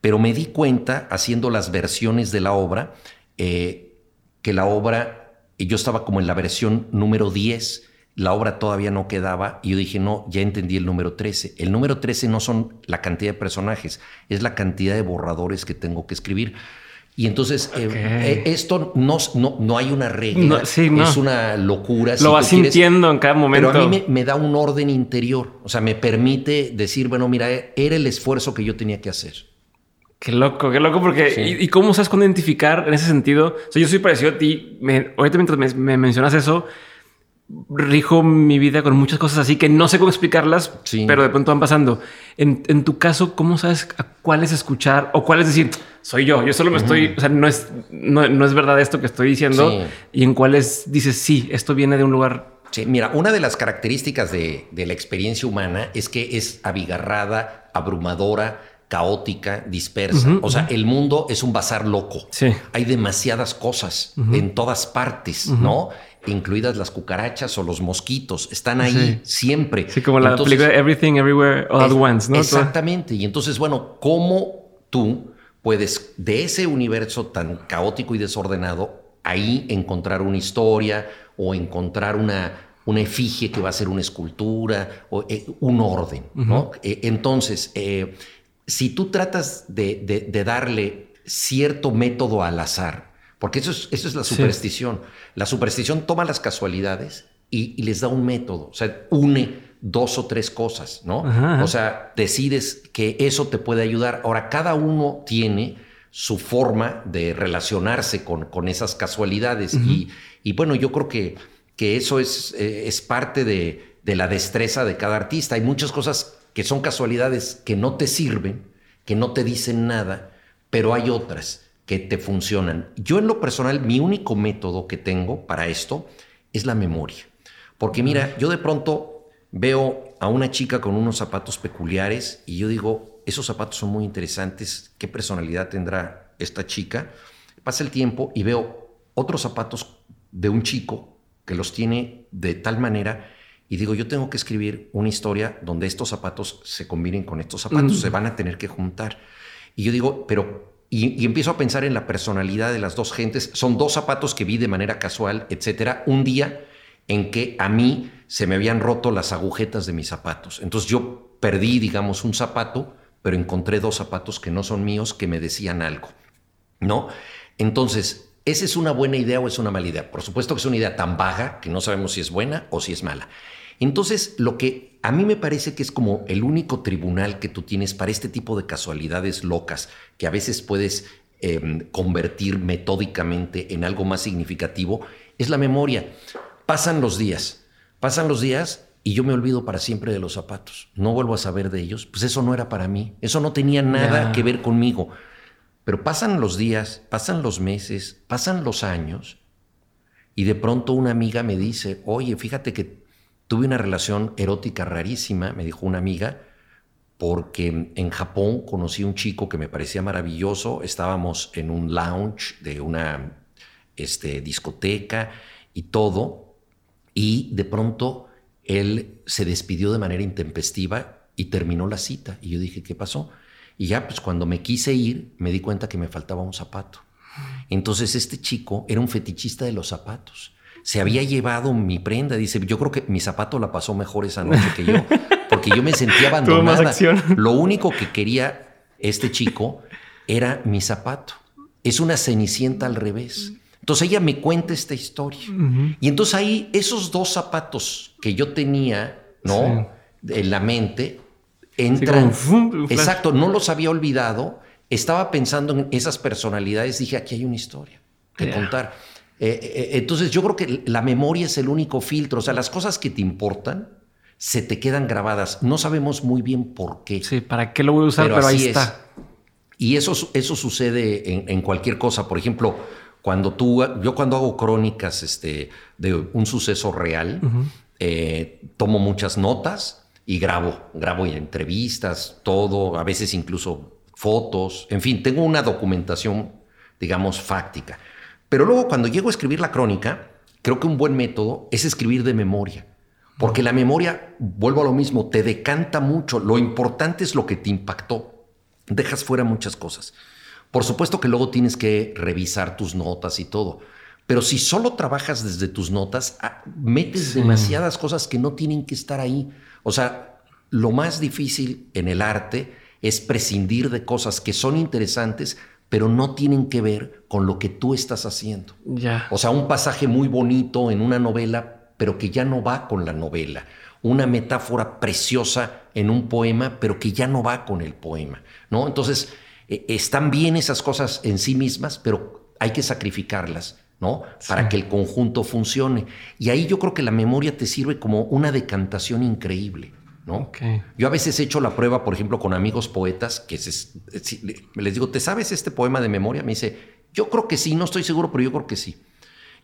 pero me di cuenta, haciendo las versiones de la obra, eh, que la obra, yo estaba como en la versión número 10, la obra todavía no quedaba, y yo dije, no, ya entendí el número 13. El número 13 no son la cantidad de personajes, es la cantidad de borradores que tengo que escribir. Y entonces, eh, eh, esto no, no, no, hay una regla, es una locura. Lo vas sintiendo en cada momento. Pero a mí me, da un orden interior, o sea, me permite decir, bueno, mira, era el esfuerzo que yo tenía que hacer. Qué loco, qué loco, porque ¿y, cómo sabes cuándo identificar en ese sentido? O sea, yo soy parecido a ti, me, ahorita mientras me mencionas eso, rijo mi vida con muchas cosas así que no sé cómo explicarlas, pero de pronto van pasando. En, tu caso, ¿cómo sabes a cuáles escuchar o cuáles decir, soy yo? Yo solo me estoy, o sea, no es, no, es verdad esto que estoy diciendo. Y en cuáles dices, sí, esto viene de un lugar. Sí, mira, una de las características de, la experiencia humana es que es abigarrada, abrumadora, caótica, dispersa. o sea, el mundo es un bazar loco. Sí. Hay demasiadas cosas en todas partes, ¿no? Incluidas las cucarachas o los mosquitos, están ahí siempre. Sí, como la película Everything Everywhere All at Once, ¿no? Exactamente. Y entonces, bueno, ¿cómo tú puedes de ese universo tan caótico y desordenado ahí encontrar una historia o encontrar una, una efigie que va a ser una escultura o eh, un orden, ¿no? Eh, entonces, eh, si tú tratas de, de darle cierto método al azar, porque eso es, eso es la superstición. La superstición toma las casualidades y, les da un método. O sea, une dos o tres cosas, ¿no? O sea, decides que eso te puede ayudar. Ahora, cada uno tiene su forma de relacionarse con, con esas casualidades. y, y, bueno, yo creo que, que eso es, eh, es parte de, de la destreza de cada artista. Hay muchas cosas que son casualidades que no te sirven, que no te dicen nada, pero hay otras que te funcionan. Yo en lo personal, mi único método que tengo para esto es la memoria. Porque mira, yo de pronto veo a una chica con unos zapatos peculiares y yo digo, esos zapatos son muy interesantes, ¿qué personalidad tendrá esta chica? Pasa el tiempo y veo otros zapatos de un chico que los tiene de tal manera y digo, yo tengo que escribir una historia donde estos zapatos se combinen con estos zapatos, se van a tener que juntar. Y yo digo, pero y, empiezo a pensar en la personalidad de las dos gentes. Son dos zapatos que vi de manera casual, etcétera. Un día en que a mí se me habían roto las agujetas de mis zapatos. Entonces yo perdí, digamos, un zapato, pero encontré dos zapatos que no son míos que me decían algo. ¿No? Entonces, ¿esa es una buena idea o es una mala idea? Por supuesto que es una idea tan vaga que no sabemos si es buena o si es mala. Entonces, lo que a mí me parece que es como el único tribunal que tú tienes para este tipo de casualidades locas que a veces puedes em, convertir metódicamente en algo más significativo, es la memoria. Pasan los días, pasan los días y yo me olvido para siempre de los zapatos. No vuelvo a saber de ellos. Pues eso no era para mí, eso no tenía nada que ver conmigo. Pero pasan los días, pasan los meses, pasan los años y de pronto una amiga me dice, oye, fíjate que Tuve una relación erótica rarísima, me dijo una amiga, porque en Japón conocí un chico que me parecía maravilloso. Estábamos en un lounge de una este, discoteca y todo. Y de pronto él se despidió de manera intempestiva y terminó la cita. Y yo dije, ¿qué pasó? Y ya, pues cuando me quise ir, me di cuenta que me faltaba un zapato. Entonces este chico era un fetichista de los zapatos. Se había llevado mi prenda. Dice, yo creo que mi zapato la pasó mejor esa noche que yo, porque yo me sentía *laughs* abandonada. Lo único que quería este chico era mi zapato. Es una cenicienta al revés. Entonces ella me cuenta esta historia. Y entonces ahí esos dos zapatos que yo tenía, ¿no? En la mente, entran. exacto, no los había olvidado. Estaba pensando en esas personalidades. Dije, aquí hay una historia que contar. Eh, eh, entonces yo creo que la memoria es el único filtro. O sea, las cosas que te importan se te quedan grabadas. No sabemos muy bien por qué. Sí, ¿para qué lo voy a usar? Pero, ahí está. Y eso, eso sucede en, cualquier cosa. Por ejemplo, cuando tú, yo cuando hago crónicas este, de un suceso real, eh, tomo muchas notas y grabo, grabo entrevistas, todo, a veces incluso fotos, en fin, tengo una documentación, digamos, fáctica. Pero luego cuando llego a escribir la crónica, creo que un buen método es escribir de memoria. Porque la memoria, vuelvo a lo mismo, te decanta mucho. Lo importante es lo que te impactó. Dejas fuera muchas cosas. Por supuesto que luego tienes que revisar tus notas y todo. Pero si solo trabajas desde tus notas, ah, metes demasiadas cosas que no tienen que estar ahí. O sea, lo más difícil en el arte es prescindir de cosas que son interesantes, pero no tienen que ver con lo que tú estás haciendo. Ya. O sea, un pasaje muy bonito en una novela, pero que ya no va con la novela. Una metáfora preciosa en un poema, pero que ya no va con el poema. ¿no? Entonces, e, están bien esas cosas en sí mismas, pero hay que sacrificarlas. ¿no? Para que el conjunto funcione. Y ahí yo creo que la memoria te sirve como una decantación increíble. Yo a veces he hecho la prueba, por ejemplo, con amigos poetas, que les digo, ¿te sabes este poema de memoria? Me dice, yo creo que sí, no estoy seguro, pero yo creo que sí.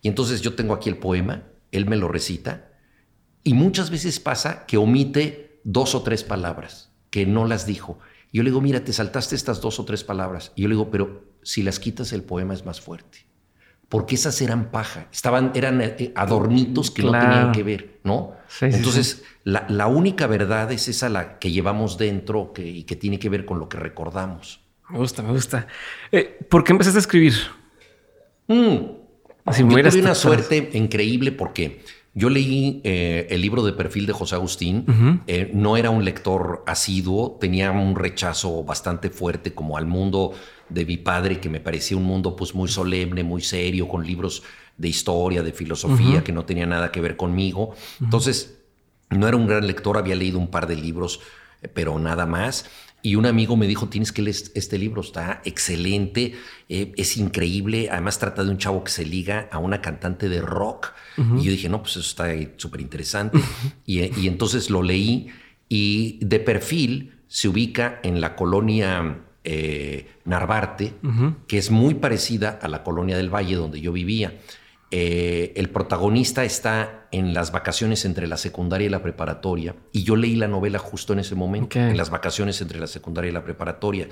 Y entonces yo tengo aquí el poema, él me lo recita, y muchas veces pasa que omite dos o tres palabras, que no las dijo. Y yo le digo, mira, te saltaste estas dos o tres palabras. Y yo le digo, pero si las quitas, el poema es más fuerte porque esas eran paja, estaban, eran eh, adornitos que no tenían que ver, ¿no? Entonces, La, única verdad es esa la que llevamos dentro que, y que tiene que ver con lo que recordamos. Me gusta, me gusta. Eh, ¿Por qué empezaste a escribir? Mm. Así yo tuve una suerte increíble porque yo leí eh, el libro de perfil de José Agustín. no era un lector asiduo, tenía un rechazo bastante fuerte como al mundo de mi padre, que me parecía un mundo pues muy solemne, muy serio, con libros de historia, de filosofía, que no tenía nada que ver conmigo. Entonces, no era un gran lector, había leído un par de libros, eh, pero nada más. Y un amigo me dijo, tienes que leer este libro, está excelente, eh, es increíble, además trata de un chavo que se liga a una cantante de rock. Y yo dije, no, pues eso está súper interesante. y, y entonces lo leí y de perfil se ubica en la colonia eh, Narvarte, que es muy parecida a la colonia del Valle donde yo vivía. Eh, el protagonista está en las vacaciones entre la secundaria y la preparatoria, y yo leí la novela justo en ese momento, en las vacaciones entre la secundaria y la preparatoria.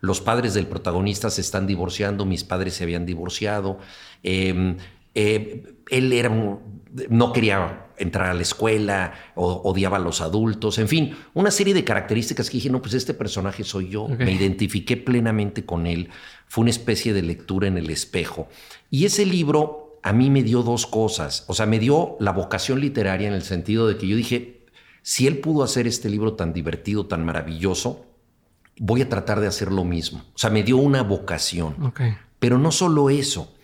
Los padres del protagonista se están divorciando, mis padres se habían divorciado. Em, eh, él era no quería entrar a la escuela, odiaba a los adultos, en fin, una serie de características que dije, no, pues este personaje soy yo, me identifiqué plenamente con él, fue una especie de lectura en el espejo. Y ese libro a mí me dio dos cosas, o sea, me dio la vocación literaria en el sentido de que yo dije, si él pudo hacer este libro tan divertido, tan maravilloso, voy a tratar de hacer lo mismo. O sea, me dio una vocación. Pero no solo eso,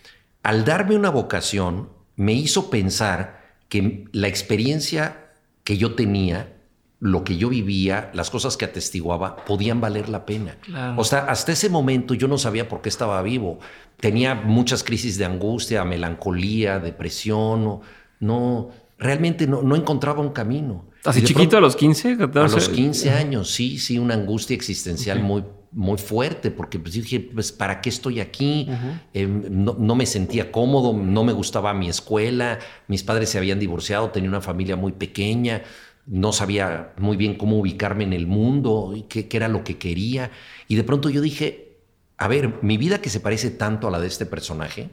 al darme una vocación, me hizo pensar que la experiencia que yo tenía, lo que yo vivía, las cosas que atestiguaba, podían valer la pena. O sea, hasta ese momento yo no sabía por qué estaba vivo. Tenía muchas crisis de angustia, melancolía, depresión, no, no realmente no, no encontraba un camino. ¿Así chiquito a los 15? A los 15 años, sí, sí, una angustia existencial muy, muy fuerte, porque pues, dije, pues, ¿para qué estoy aquí? Em, no, me sentía cómodo, no me gustaba mi escuela, mis padres se habían divorciado, tenía una familia muy pequeña. no sabía muy bien cómo ubicarme en el mundo y qué, qué era lo que quería. Y de pronto yo dije, a ver, mi vida que se parece tanto a la de este personaje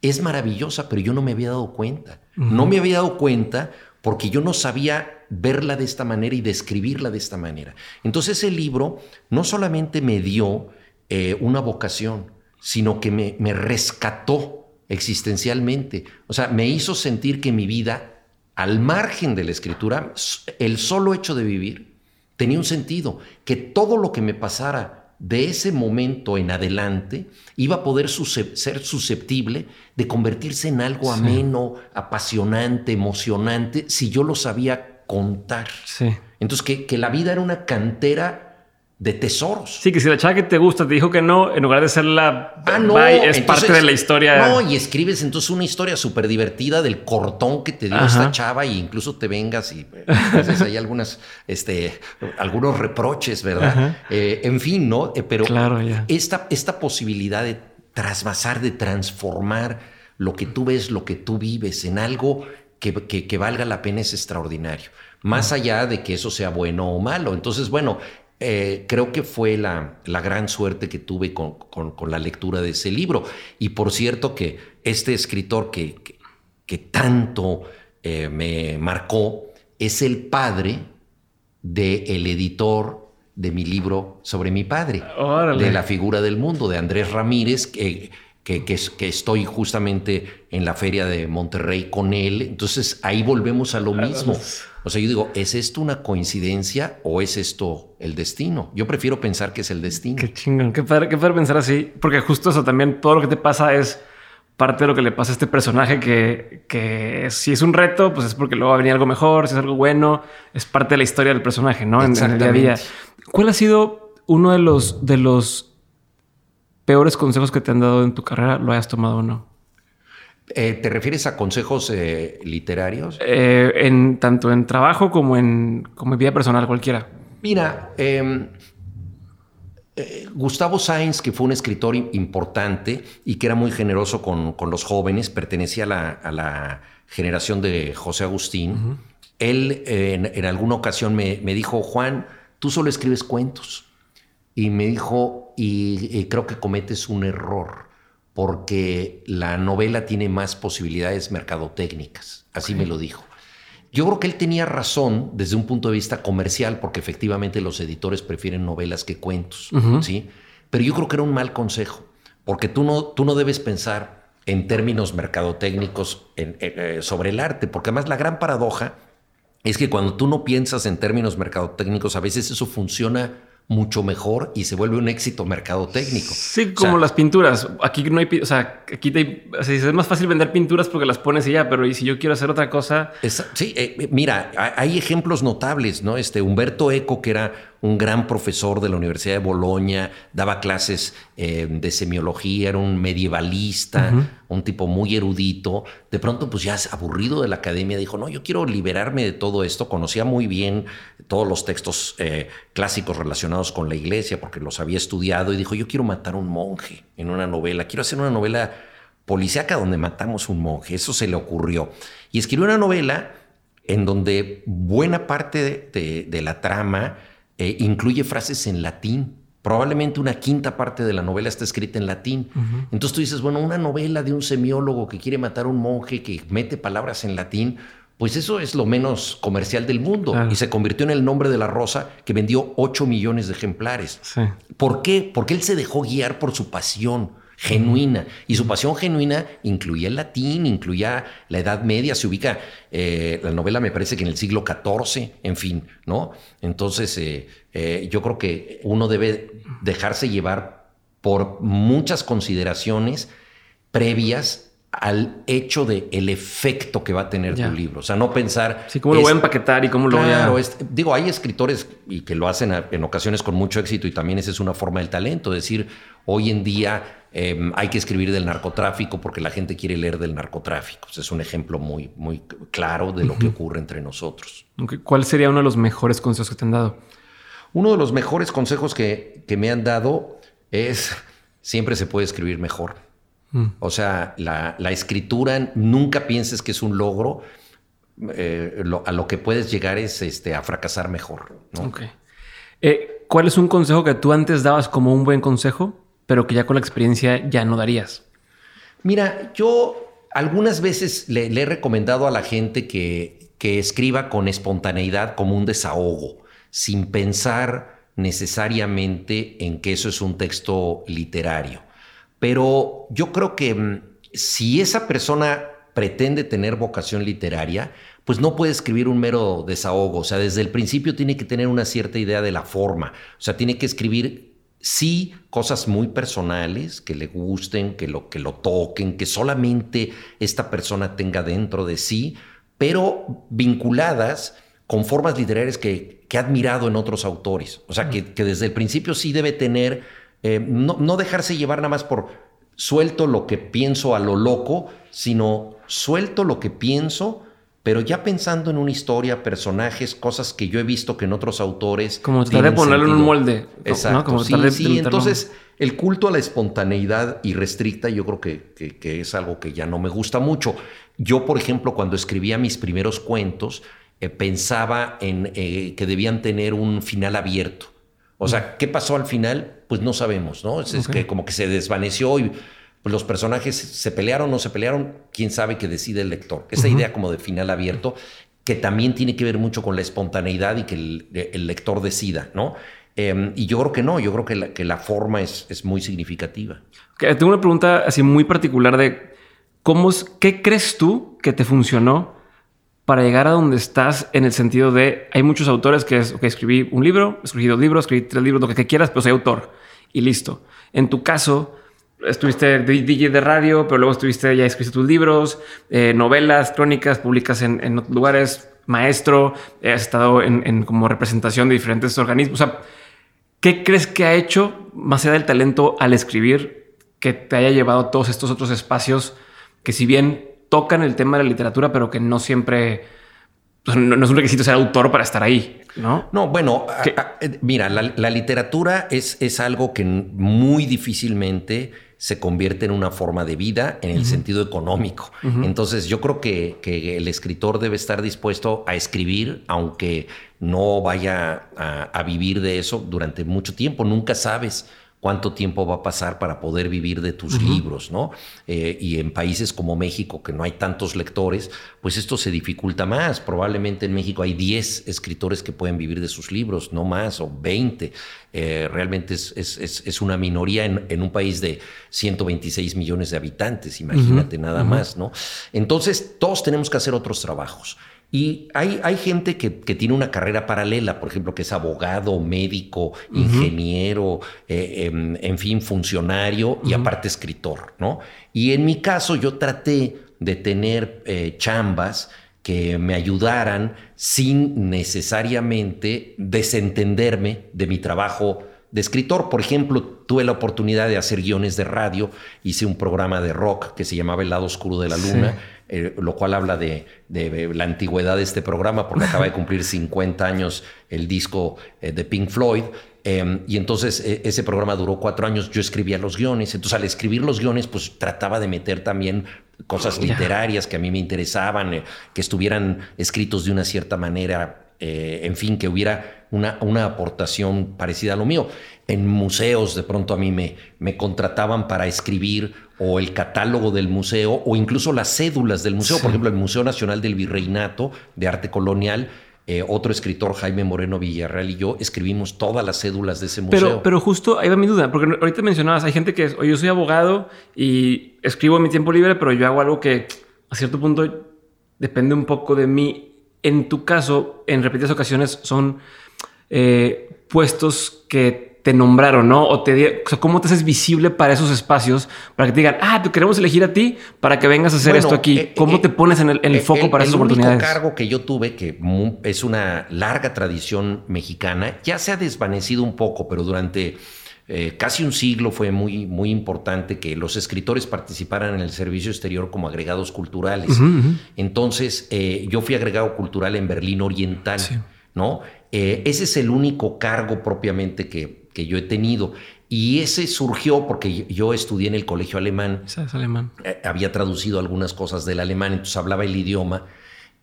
es maravillosa, pero yo no me había dado cuenta. No me había dado cuenta porque yo no sabía verla de esta manera y describirla de esta manera. Entonces el libro no solamente me dio eh, una vocación, sino que me, me rescató existencialmente. O sea, me hizo sentir que mi vida, al margen de la escritura, el solo hecho de vivir, tenía un sentido, que todo lo que me pasara de ese momento en adelante iba a poder ser susceptible de convertirse en algo ameno, apasionante, emocionante, si yo lo sabía contar. Sí. Entonces, que, que la vida era una cantera de tesoros. Sí, que si la chava que te gusta te dijo que no, en lugar de ser la ah, no, es parte de la historia. No, y escribes entonces una historia súper divertida del cortón que te dio esta chava y incluso te vengas y pues, hay algunas, este, algunos reproches, ¿verdad? Eh, en fin, ¿no? Eh, pero Esta, esta posibilidad de trasvasar, de transformar lo que tú ves, lo que tú vives en algo que, que valga la pena es extraordinario más allá de que eso sea bueno o malo. Entonces, bueno, eh, creo que fue la, gran suerte que tuve con, la lectura de ese libro. Y por cierto que este escritor que, que, tanto eh, me marcó es el padre del editor de mi libro sobre mi padre, de la figura del mundo, de Andrés Ramírez, que, que, que, estoy justamente en la feria de Monterrey con él. Entonces ahí volvemos a lo mismo. O sea, yo digo, ¿es esto una coincidencia o es esto el destino? Yo prefiero pensar que es el destino. Qué chingón, qué padre, qué padre pensar así, porque justo eso también, todo lo que te pasa es parte de lo que le pasa a este personaje que, que si es un reto, pues es porque luego va a venir algo mejor, si es algo bueno, es parte de la historia del personaje, ¿no? En, el día a día. ¿Cuál ha sido uno de los, de los peores consejos que te han dado en tu carrera, lo hayas tomado o no? Eh, ¿Te refieres a consejos eh, literarios? Eh, en, tanto en trabajo como en, como vida personal, cualquiera. Mira, em, Gustavo Sainz, que fue un escritor importante y que era muy generoso con, los jóvenes, pertenecía a la, generación de José Agustín. Él en, alguna ocasión me, dijo, Juan, tú solo escribes cuentos. Y me dijo, y creo que cometes un error porque la novela tiene más posibilidades mercadotécnicas. Así me lo dijo. Yo creo que él tenía razón desde un punto de vista comercial, porque efectivamente los editores prefieren novelas que cuentos, ¿sí? Pero yo creo que era un mal consejo, porque tú no, tú no debes pensar en términos mercadotécnicos eh, sobre el arte, porque además la gran paradoja es que cuando tú no piensas en términos mercadotécnicos, a veces eso funciona mucho mejor y se vuelve un éxito mercado técnico. Sí, como las pinturas. Aquí no hay, o sea, aquí te, es más fácil vender pinturas porque las pones y ya, pero y si yo quiero hacer otra cosa. sí, eh, mira, hay ejemplos notables, ¿no? Este Humberto Eco, que era un gran profesor de la Universidad de Bolonia, daba clases eh, de semiología, era un medievalista, un tipo muy erudito. De pronto, pues ya aburrido de la academia, dijo, no, yo quiero liberarme de todo esto. Conocía muy bien todos los textos eh, clásicos relacionados con la iglesia, porque los había estudiado, y dijo, yo quiero matar a un monje en una novela, quiero hacer una novela policíaca donde matamos un monje. Eso se le ocurrió. Y escribió una novela en donde buena parte de la trama eh, incluye frases en latín. Probablemente una quinta parte de la novela está escrita en latín. Entonces tú dices, bueno, una novela de un semiólogo que quiere matar a un monje, que mete palabras en latín, pues eso es lo menos comercial del mundo. Y se convirtió en el nombre de la rosa que vendió 8 millones de ejemplares. ¿Por qué? Porque él se dejó guiar por su pasión genuina. Y su pasión genuina incluía el latín, incluía la Edad Media, se ubica, eh, la novela me parece que en el siglo XIV, en fin, ¿no? Entonces, eh, eh, yo creo que uno debe dejarse llevar por muchas consideraciones previas al hecho de el efecto que va a tener tu libro. O sea, no pensar... Sí, cómo lo voy a empaquetar y cómo lo voy a... digo, hay escritores y que lo hacen en ocasiones con mucho éxito y también esa es una forma del talento. decir, hoy en día em, hay que escribir del narcotráfico porque la gente quiere leer del narcotráfico. es un ejemplo muy, muy claro de lo que ocurre entre nosotros. ¿Cuál sería uno de los mejores consejos que te han dado? Uno de los mejores consejos que, que me han dado es siempre se puede escribir mejor. Mm. O sea, la, escritura, nunca pienses que es un logro. eh, a lo que puedes llegar es este, a fracasar mejor. Eh, ¿Cuál es un consejo que tú antes dabas como un buen consejo, pero que ya con la experiencia ya no darías? Mira, yo algunas veces le, he recomendado a la gente que, que escriba con espontaneidad como un desahogo, sin pensar necesariamente en que eso es un texto literario. Pero yo creo que mm, si esa persona pretende tener vocación literaria, pues no puede escribir un mero desahogo. O sea, desde el principio tiene que tener una cierta idea de la forma. O sea, tiene que escribir, sí, cosas muy personales, que le gusten, que lo, que lo toquen, que solamente esta persona tenga dentro de sí, pero vinculadas con formas literarias que, que ha admirado en otros autores. O sea, que, desde el principio sí debe tener, eh, no, no dejarse llevar nada más por suelto lo que pienso a lo loco, sino suelto lo que pienso, pero ya pensando en una historia, personajes, cosas que yo he visto que en otros autores. Como tratar de ponerlo en un molde. Exacto. Como sí, sí. entonces, el culto a la espontaneidad irrestricta, yo creo que, que, es algo que ya no me gusta mucho. Yo, por ejemplo, cuando escribía mis primeros cuentos, eh, pensaba en eh, que debían tener un final abierto. O sea, ¿qué pasó al final? Pues no sabemos, ¿no? Es, que como que se desvaneció y pues, los personajes se pelearon, no se pelearon, quién sabe que decide el lector. Esa idea como de final abierto, que también tiene que ver mucho con la espontaneidad y que el, lector decida, ¿no? Em, y yo creo que no, yo creo que la, que la forma es, es muy significativa. tengo una pregunta así muy particular de cómo qué crees tú que te funcionó para llegar a donde estás en el sentido de hay muchos autores que es, que escribí un libro, escribí dos libros, escribí tres libros, lo que quieras, pero soy autor y listo. En tu caso, estuviste DJ de radio, pero luego estuviste, ya escribiste tus libros, eh, novelas, crónicas, publicas en, otros lugares, maestro, has estado en, en, como representación de diferentes organismos. O sea, ¿qué crees que ha hecho, más allá del talento al escribir, que te haya llevado a todos estos otros espacios que si bien tocan el tema de la literatura, pero que no siempre, pues, no, es un requisito ser autor para estar ahí, ¿no? No, bueno, eh, mira, la, literatura es, es algo que muy difícilmente se convierte en una forma de vida en el sentido económico. Entonces yo creo que, que, el escritor debe estar dispuesto a escribir, aunque no vaya a, a, vivir de eso durante mucho tiempo. Nunca sabes cuánto tiempo va a pasar para poder vivir de tus libros, ¿no? Eh, y en países como México, que no hay tantos lectores, pues esto se dificulta más. Probablemente en México hay 10 escritores que pueden vivir de sus libros, no más, o 20. Eh, realmente es, es, una minoría en, un país de 126 millones de habitantes, imagínate nada más, ¿no? Entonces, todos tenemos que hacer otros trabajos. Y hay, hay gente que, tiene una carrera paralela, por ejemplo, que es abogado, médico, ingeniero, eh, em, en, fin, funcionario y aparte escritor, ¿no? Y en mi caso yo traté de tener eh, chambas que me ayudaran sin necesariamente desentenderme de mi trabajo de escritor. Por ejemplo, tuve la oportunidad de hacer guiones de radio, hice un programa de rock que se llamaba El lado oscuro de la luna. Eh, lo cual habla de, la antigüedad de este programa, porque acaba de cumplir 50 años el disco eh, de Pink Floyd. Em, y entonces e, ese programa duró cuatro años, yo escribía los guiones, entonces al escribir los guiones pues trataba de meter también cosas literarias que a mí me interesaban, eh, que estuvieran escritos de una cierta manera, en fin, que hubiera una, una aportación parecida a lo mío. En museos de pronto a mí me, me contrataban para escribir o el catálogo del museo o incluso las cédulas del museo. Por ejemplo, el Museo Nacional del Virreinato de Arte Colonial. Eh, otro escritor, Jaime Moreno Villarreal y yo, escribimos todas las cédulas de ese museo. Pero, pero justo ahí va mi duda, porque ahorita mencionabas, hay gente que es, oye, yo soy abogado y escribo en mi tiempo libre, pero yo hago algo que a cierto punto depende un poco de mí. En tu caso, en repetidas ocasiones son eh, puestos que te nombraron, ¿no? O te, o sea, cómo te haces visible para esos espacios, para que te digan, ah, te queremos elegir a ti para que vengas a hacer esto aquí. Eh, ¿Cómo eh, te pones en el, foco para esas oportunidades? El cargo que yo tuve, que es una larga tradición mexicana, ya se ha desvanecido un poco, pero durante eh, casi un siglo fue muy, muy importante que los escritores participaran en el servicio exterior como agregados culturales. Entonces, yo fui agregado cultural en Berlín Oriental, ¿no? ese es el único cargo propiamente que que yo he tenido. Y ese surgió porque yo estudié en el colegio alemán. Es alemán. Eh, había traducido algunas cosas del alemán, entonces hablaba el idioma.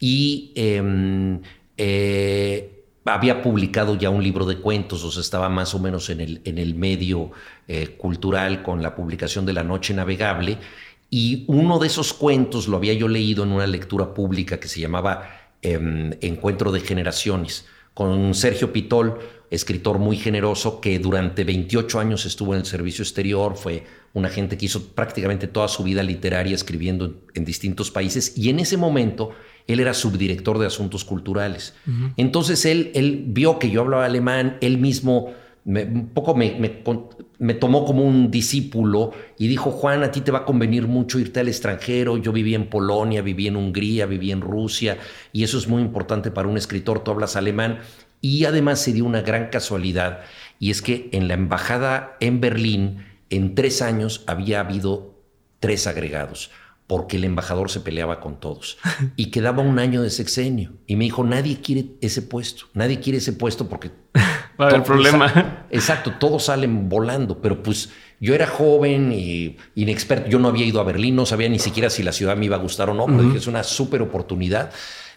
y em, eh, había publicado ya un libro de cuentos, o sea, estaba más o menos en el, en el medio eh, cultural con la publicación de La Noche Navegable. Y uno de esos cuentos lo había yo leído en una lectura pública que se llamaba em, Encuentro de Generaciones, con Sergio Pitol, escritor muy generoso que durante 28 años estuvo en el servicio exterior, fue un agente que hizo prácticamente toda su vida literaria escribiendo en, distintos países y en ese momento él era subdirector de asuntos culturales. Entonces él, él vio que yo hablaba alemán, él mismo un poco me, me, tomó como un discípulo y dijo, Juan, a ti te va a convenir mucho irte al extranjero. Yo viví en Polonia, viví en Hungría, viví en Rusia y eso es muy importante para un escritor, tú hablas alemán. Y además se dio una gran casualidad y es que en la embajada en Berlín, en tres años había habido tres agregados porque el embajador se peleaba con todos. Y quedaba un año de sexenio. Y me dijo nadie quiere ese puesto. Nadie quiere ese puesto porque *laughs* va a haber problema *laughs* exacto todos salen volando. Pero pues yo era joven y inexperto. Yo no había ido a Berlín no sabía ni siquiera si la ciudad me iba a gustar o no pero dije es una súper oportunidad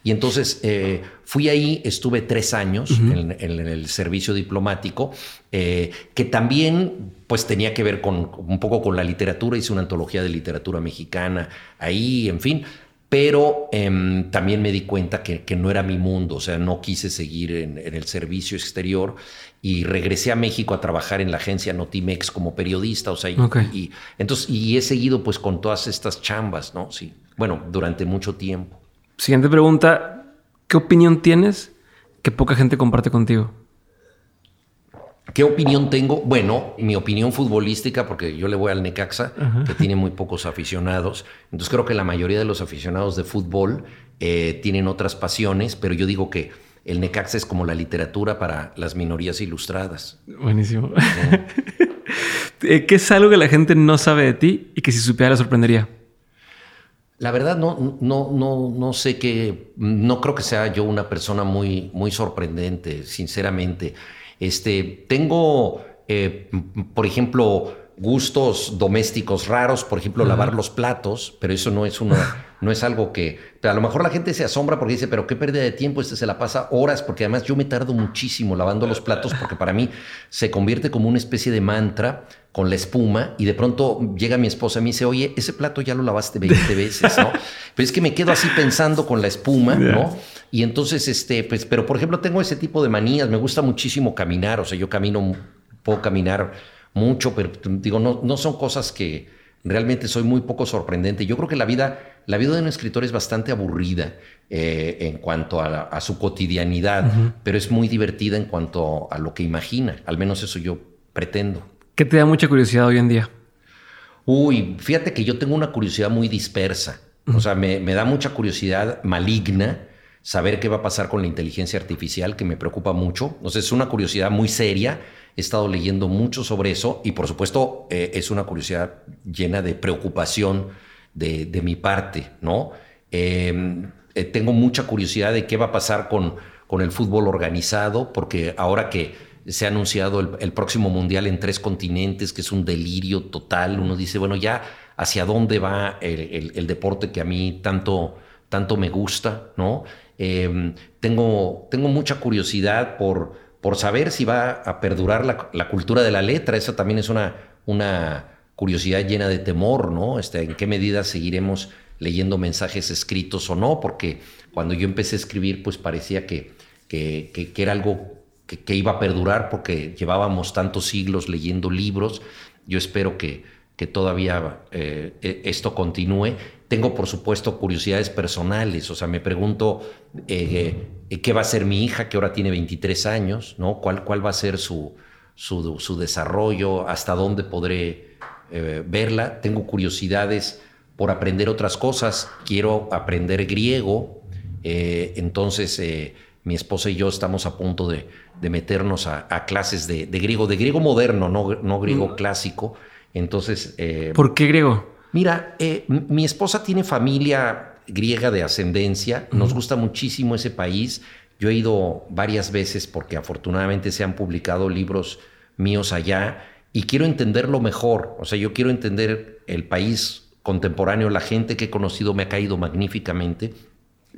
y entonces eh, fui ahí, estuve tres años en, el servicio diplomático, eh, que también pues tenía que ver con un poco con la literatura, hice una antología de literatura mexicana ahí, en fin, pero em, también me di cuenta que, no era mi mundo, o sea, no quise seguir en, el servicio exterior y regresé a México a trabajar en la agencia Notimex como periodista, o sea, y, entonces, y he seguido pues con todas estas chambas, ¿no? Sí, bueno, durante mucho tiempo. Siguiente pregunta. ¿Qué opinión tienes que poca gente comparte contigo? ¿Qué opinión tengo? Bueno, mi opinión futbolística, porque yo le voy al Necaxa, que tiene muy pocos aficionados. Entonces creo que la mayoría de los aficionados de fútbol eh, tienen otras pasiones, pero yo digo que el Necaxa es como la literatura para las minorías ilustradas. Buenísimo. *laughs* Eh, ¿Qué es algo que la gente no sabe de ti y que si supiera le sorprendería? La verdad no, no, no, no sé qué, no creo que sea yo una persona muy, muy sorprendente, sinceramente. Este, tengo, eh, por ejemplo, gustos domésticos raros, por ejemplo, lavar los platos, pero eso no es una, no es algo que, a lo mejor la gente se asombra porque dice, pero qué pérdida de tiempo, este se la pasa horas, porque además yo me tardo muchísimo lavando los platos, porque para mí se convierte como una especie de mantra con la espuma y de pronto llega mi esposa y me dice, oye, ese plato ya lo lavaste 20 veces, ¿no? *laughs* Pero es que me quedo así pensando con la espuma, ¿no? Y entonces, este, pues, pero por ejemplo, tengo ese tipo de manías, me gusta muchísimo caminar, o sea, yo camino, puedo caminar mucho, pero digo, no, no son cosas que realmente soy muy poco sorprendente. Yo creo que la vida, la vida de un escritor es bastante aburrida eh, en cuanto a, su cotidianidad, pero es muy divertida en cuanto a lo que imagina, al menos eso yo pretendo. ¿Qué te da mucha curiosidad hoy en día? Uy, fíjate que yo tengo una curiosidad muy dispersa. O sea, me, da mucha curiosidad maligna saber qué va a pasar con la inteligencia artificial, que me preocupa mucho. Sea, es una curiosidad muy seria. He estado leyendo mucho sobre eso y, por supuesto, eh, es una curiosidad llena de preocupación de, mi parte, ¿no? Em, eh, tengo mucha curiosidad de qué va a pasar con, con el fútbol organizado, porque ahora que se ha anunciado el, próximo mundial en tres continentes, que es un delirio total. Uno dice, bueno, ya hacia dónde va el, deporte que a mí tanto, tanto me gusta, ¿no? Em, tengo, tengo mucha curiosidad por, por saber si va a perdurar la, cultura de la letra. Esa también es una, una curiosidad llena de temor, ¿no? Este, en qué medida seguiremos leyendo mensajes escritos o no, porque cuando yo empecé a escribir, pues parecía que, que, que era algo que, iba a perdurar porque llevábamos tantos siglos leyendo libros. Yo espero que, que todavía eh, e, esto continúe. Tengo, por supuesto, curiosidades personales. O sea, me pregunto eh, eh, qué va a ser mi hija, que ahora tiene 23 años, ¿no? ¿Cuál, cuál va a ser su, su, su desarrollo? ¿Hasta dónde podré verla? Tengo curiosidades por aprender otras cosas. Quiero aprender griego. entonces, mi esposa y yo estamos a punto de, meternos a, clases de, griego, de griego moderno, no, no griego mm. clásico. Entonces... Eh, ¿Por qué griego? Mira, eh, mi esposa tiene familia griega de ascendencia, nos gusta muchísimo ese país. Yo he ido varias veces porque afortunadamente se han publicado libros míos allá y quiero entenderlo mejor. O sea, yo quiero entender el país contemporáneo, la gente que he conocido me ha caído magníficamente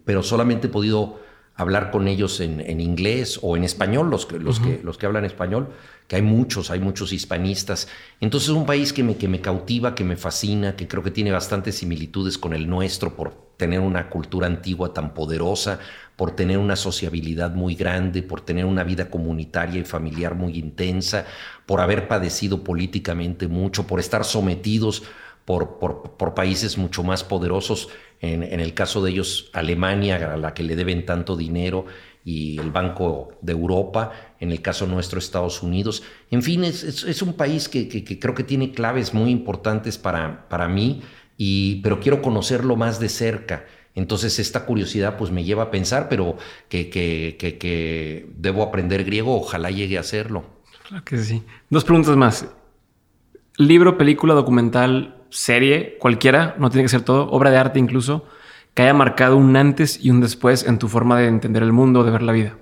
pero solamente he podido hablar con ellos en, inglés o en español, los que, los, que, los que hablan español, que hay muchos, hay muchos hispanistas. Entonces es un país que me, que me cautiva, que me fascina, que creo que tiene bastantes similitudes con el nuestro por tener una cultura antigua tan poderosa, por tener una sociabilidad muy grande, por tener una vida comunitaria y familiar muy intensa, por haber padecido políticamente mucho, por estar sometidos por, por, países mucho más poderosos, en, en, el caso de ellos Alemania, a la que le deben tanto dinero, y el Banco de Europa, en el caso nuestro Estados Unidos. En fin, es, es, un país que, que, creo que tiene claves muy importantes para, para mí, y, pero quiero conocerlo más de cerca. Entonces esta curiosidad pues me lleva a pensar, pero que, que, que, debo aprender griego, ojalá llegue a hacerlo. Claro que sí. Dos preguntas más. Libro, película, documental, serie, cualquiera, no tiene que ser todo, obra de arte incluso, que haya marcado un antes y un después en tu forma de entender el mundo, de ver la vida.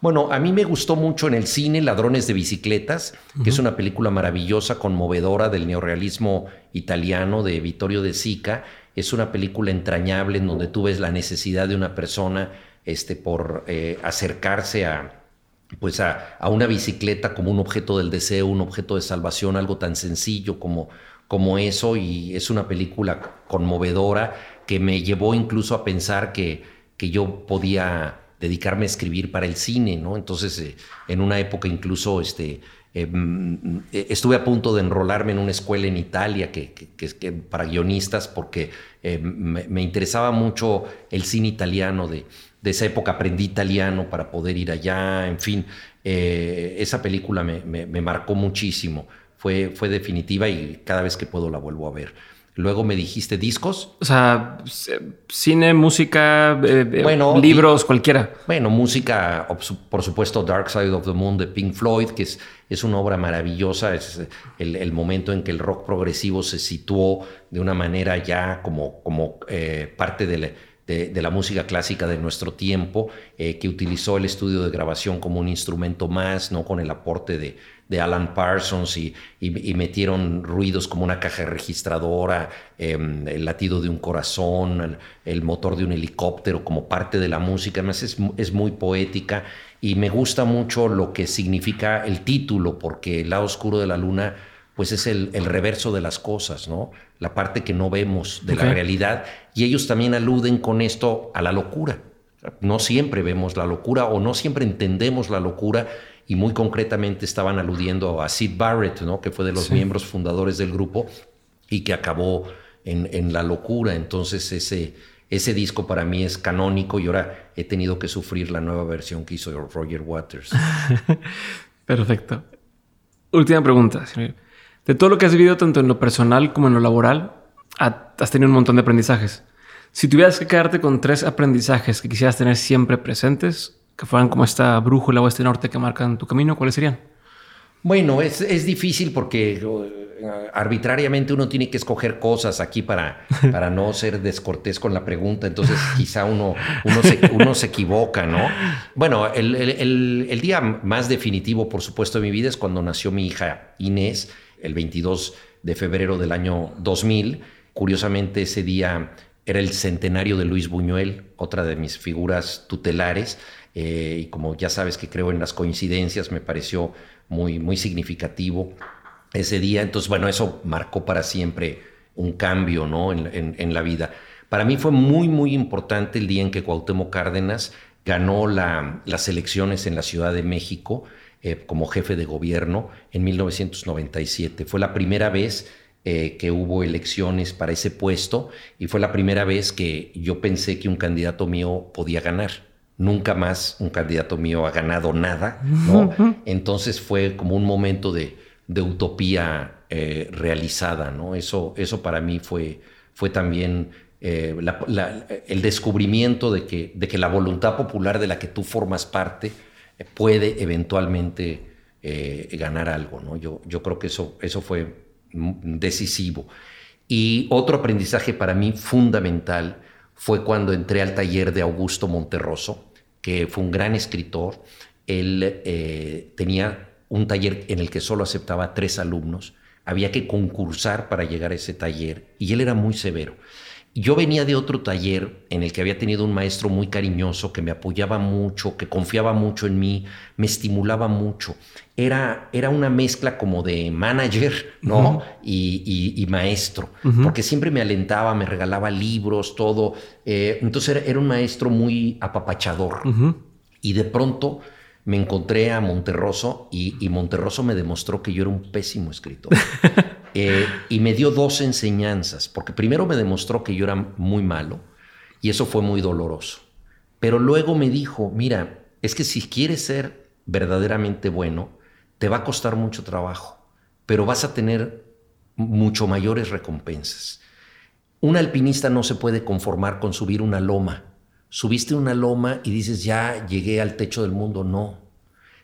Bueno, a mí me gustó mucho en el cine Ladrones de Bicicletas, que es una película maravillosa, conmovedora del neorrealismo italiano de Vittorio de Sica. Es una película entrañable en donde tú ves la necesidad de una persona este, por eh, acercarse a, pues a, a, una bicicleta como un objeto del deseo, un objeto de salvación, algo tan sencillo como, como eso. Y es una película conmovedora que me llevó incluso a pensar que, que yo podía dedicarme a escribir para el cine, ¿no? Entonces, eh, en una época incluso este, eh, mm, eh, estuve a punto de enrolarme en una escuela en Italia que, que, para guionistas porque me, interesaba mucho el cine italiano de, de, esa época, aprendí italiano para poder ir allá, en fin, esa película me, me, marcó muchísimo, fue, fue definitiva y cada vez que puedo la vuelvo a ver. Luego me dijiste discos. O sea, cine, música, eh, eh, libros, cualquiera. Bueno, música, por supuesto, Dark Side of the Moon de Pink Floyd, que es, es una obra maravillosa. Es el, momento en que el rock progresivo se situó de una manera ya como, como eh, parte de la, música clásica de nuestro tiempo, que utilizó el estudio de grabación como un instrumento más, no con el aporte de, de Alan Parsons y, metieron ruidos como una caja registradora, em, el latido de un corazón, el, motor de un helicóptero como parte de la música. Además es, muy poética y me gusta mucho lo que significa el título porque el lado oscuro de la luna pues es el, reverso de las cosas, ¿no? La parte que no vemos de la realidad. Y ellos también aluden con esto a la locura. No siempre vemos la locura o no siempre entendemos la locura y muy concretamente estaban aludiendo a Sid Barrett, ¿no? que fue de los miembros fundadores del grupo y que acabó en, la locura. Entonces ese, ese disco para mí es canónico y ahora he tenido que sufrir la nueva versión que hizo Roger Waters. *laughs* Perfecto. Última pregunta. De todo lo que has vivido tanto en lo personal como en lo laboral, has tenido un montón de aprendizajes. Si tuvieras que quedarte con tres aprendizajes que quisieras tener siempre presentes, que fueran como esta brújula o este norte que marcan tu camino, ¿cuáles serían? Bueno, es, es difícil porque uh, arbitrariamente uno tiene que escoger cosas aquí para, *laughs* para no ser descortés con la pregunta, entonces quizá uno, uno, se, uno se equivoca, ¿no? Bueno, el, el, el, día más definitivo, por supuesto, de mi vida es cuando nació mi hija Inés, el 22 de febrero del año 2000. Curiosamente, ese día era el centenario de Luis Buñuel, otra de mis figuras tutelares. Eh, y como ya sabes que creo en las coincidencias, me pareció muy, muy significativo ese día. Entonces, bueno, eso marcó para siempre un cambio ¿no? en, la vida. Para mí fue muy, muy importante el día en que Cuauhtémoc Cárdenas ganó las elecciones en la Ciudad de México eh, como jefe de gobierno en 1997. Fue la primera vez eh, que hubo elecciones para ese puesto y fue la primera vez que yo pensé que un candidato mío podía ganar nunca más un candidato mío ha ganado nada, ¿no? Entonces fue como un momento de, utopía eh, realizada, ¿no? Eso, eso para mí fue, fue también eh, el descubrimiento de que, de que la voluntad popular de la que tú formas parte eh, puede eventualmente ganar algo, ¿no? Yo, yo creo que eso, eso fue decisivo. Y otro aprendizaje para mí fundamental fue cuando entré al taller de Augusto Monterroso, que fue un gran escritor. Él eh, tenía un taller en el que solo aceptaba tres alumnos. Había que concursar para llegar a ese taller y él era muy severo. Yo venía de otro taller en el que había tenido un maestro muy cariñoso, que me apoyaba mucho, que confiaba mucho en mí, me estimulaba mucho. Era, era una mezcla como de manager, ¿no? y, maestro, porque siempre me alentaba, me regalaba libros, todo. Eh, entonces era, un maestro muy apapachador. Y de pronto me encontré a Monterroso y, y Monterroso me demostró que yo era un pésimo escritor. *laughs* Eh, y me dio dos enseñanzas, porque primero me demostró que yo era muy malo y eso fue muy doloroso. Pero luego me dijo, mira, es que si quieres ser verdaderamente bueno, te va a costar mucho trabajo, pero vas a tener mucho mayores recompensas. Un alpinista no se puede conformar con subir una loma. Subiste una loma y dices, ya llegué al techo del mundo. No.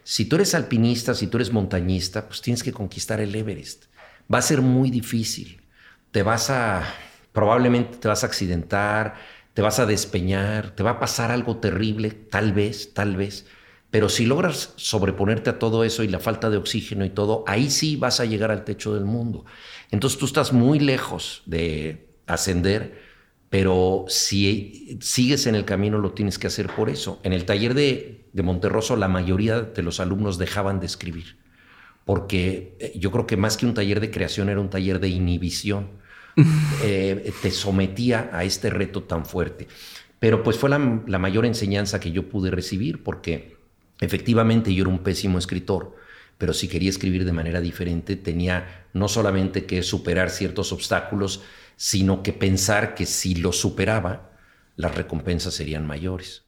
Si tú eres alpinista, si tú eres montañista, pues tienes que conquistar el Everest va a ser muy difícil. Te vas a, probablemente te vas a accidentar, te vas a despeñar, te va a pasar algo terrible, tal vez, tal vez. Pero si logras sobreponerte a todo eso y la falta de oxígeno y todo, ahí sí vas a llegar al techo del mundo. Entonces tú estás muy lejos de ascender, pero si sigues en el camino lo tienes que hacer por eso. En el taller de, de Monterroso la mayoría de los alumnos dejaban de escribir porque eh, yo creo que más que un taller de creación era un taller de inhibición. *laughs* Eh, te sometía a este reto tan fuerte. Pero pues fue la, mayor enseñanza que yo pude recibir, porque efectivamente yo era un pésimo escritor, pero si quería escribir de manera diferente tenía no solamente que superar ciertos obstáculos, sino que pensar que si lo superaba, las recompensas serían mayores.